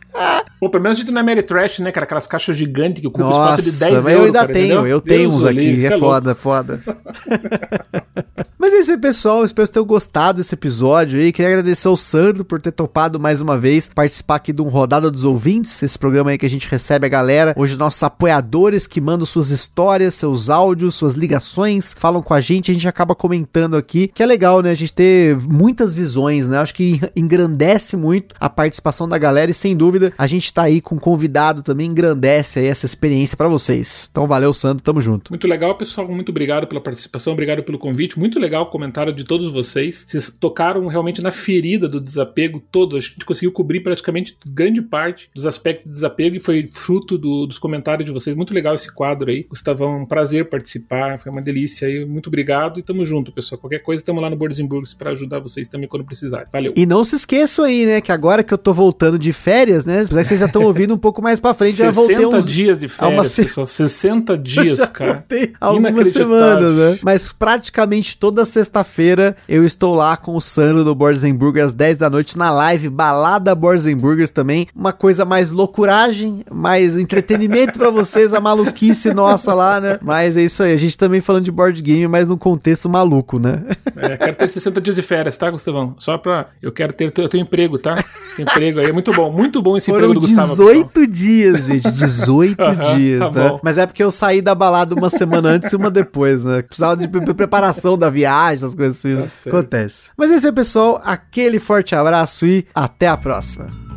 Pô, pelo menos a gente não é Mary Trash, né, cara? Aquelas caixas gigantes que ocupam espaço de 10 mas euros. eu ainda cara, tenho, entendeu? eu tenho uns aqui, é, é foda, foda. mas é isso aí, pessoal. Espero que tenham gostado desse episódio aí. Queria agradecer ao Sandro por ter topado mais uma vez participar aqui de um Rodada dos Ouvintes, esse programa aí que a gente recebe a galera. Hoje, nossos apoiadores que mandam suas histórias, seus áudios, suas ligações, falam com a gente, a gente acaba comentando aqui, que é legal, né? A gente ter muitas visões, né? Acho que engrandece muito a participação da galera e sem dúvida a gente tá aí com um convidado também, engrandece aí essa experiência para vocês. Então valeu, Sandro, tamo junto. Muito legal, pessoal, muito obrigado pela participação, obrigado pelo convite, muito legal o comentário de todos vocês. Vocês tocaram realmente na ferida do desapego todo, a gente conseguiu cobrir praticamente grande parte dos aspectos de desapego e foi fruto do, dos comentários de vocês. Muito legal esse quadro aí. Gustavão, um prazer participar, foi uma delícia aí. Muito obrigado e tamo junto, pessoal. Qualquer coisa, estamos lá no Boards Burgers para ajudar vocês também quando precisarem. Valeu. E não se esqueçam aí, né, que agora que eu tô voltando de férias, né, apesar que vocês já estão ouvindo um pouco mais pra frente, já voltei uns... dias de férias, se... pessoal. 60 dias, cara. algumas semanas, né? Mas praticamente toda sexta-feira eu estou lá com o Sandro do Borzenburger às 10 da noite na live Balada Borzenburgers também. Uma coisa mais loucuragem, mais entretenimento para vocês, a maluquice nossa lá, né? Mas é isso aí, a gente também falando de board game, mas num contexto maluco, né? É, quero ter 60 dias de férias, tá, Gustavão? Só pra. Eu quero ter. Eu tenho emprego, tá? Tem emprego aí. É muito bom, muito bom esse Foram emprego do 18 dias, gente. 18 dias, tá né? Mas é porque eu saí da balada uma semana antes e uma depois, né? Precisava de preparação da viagem, essas coisas assim. Né? Tá Acontece. Mas é isso aí, pessoal. Aquele forte abraço e até a próxima.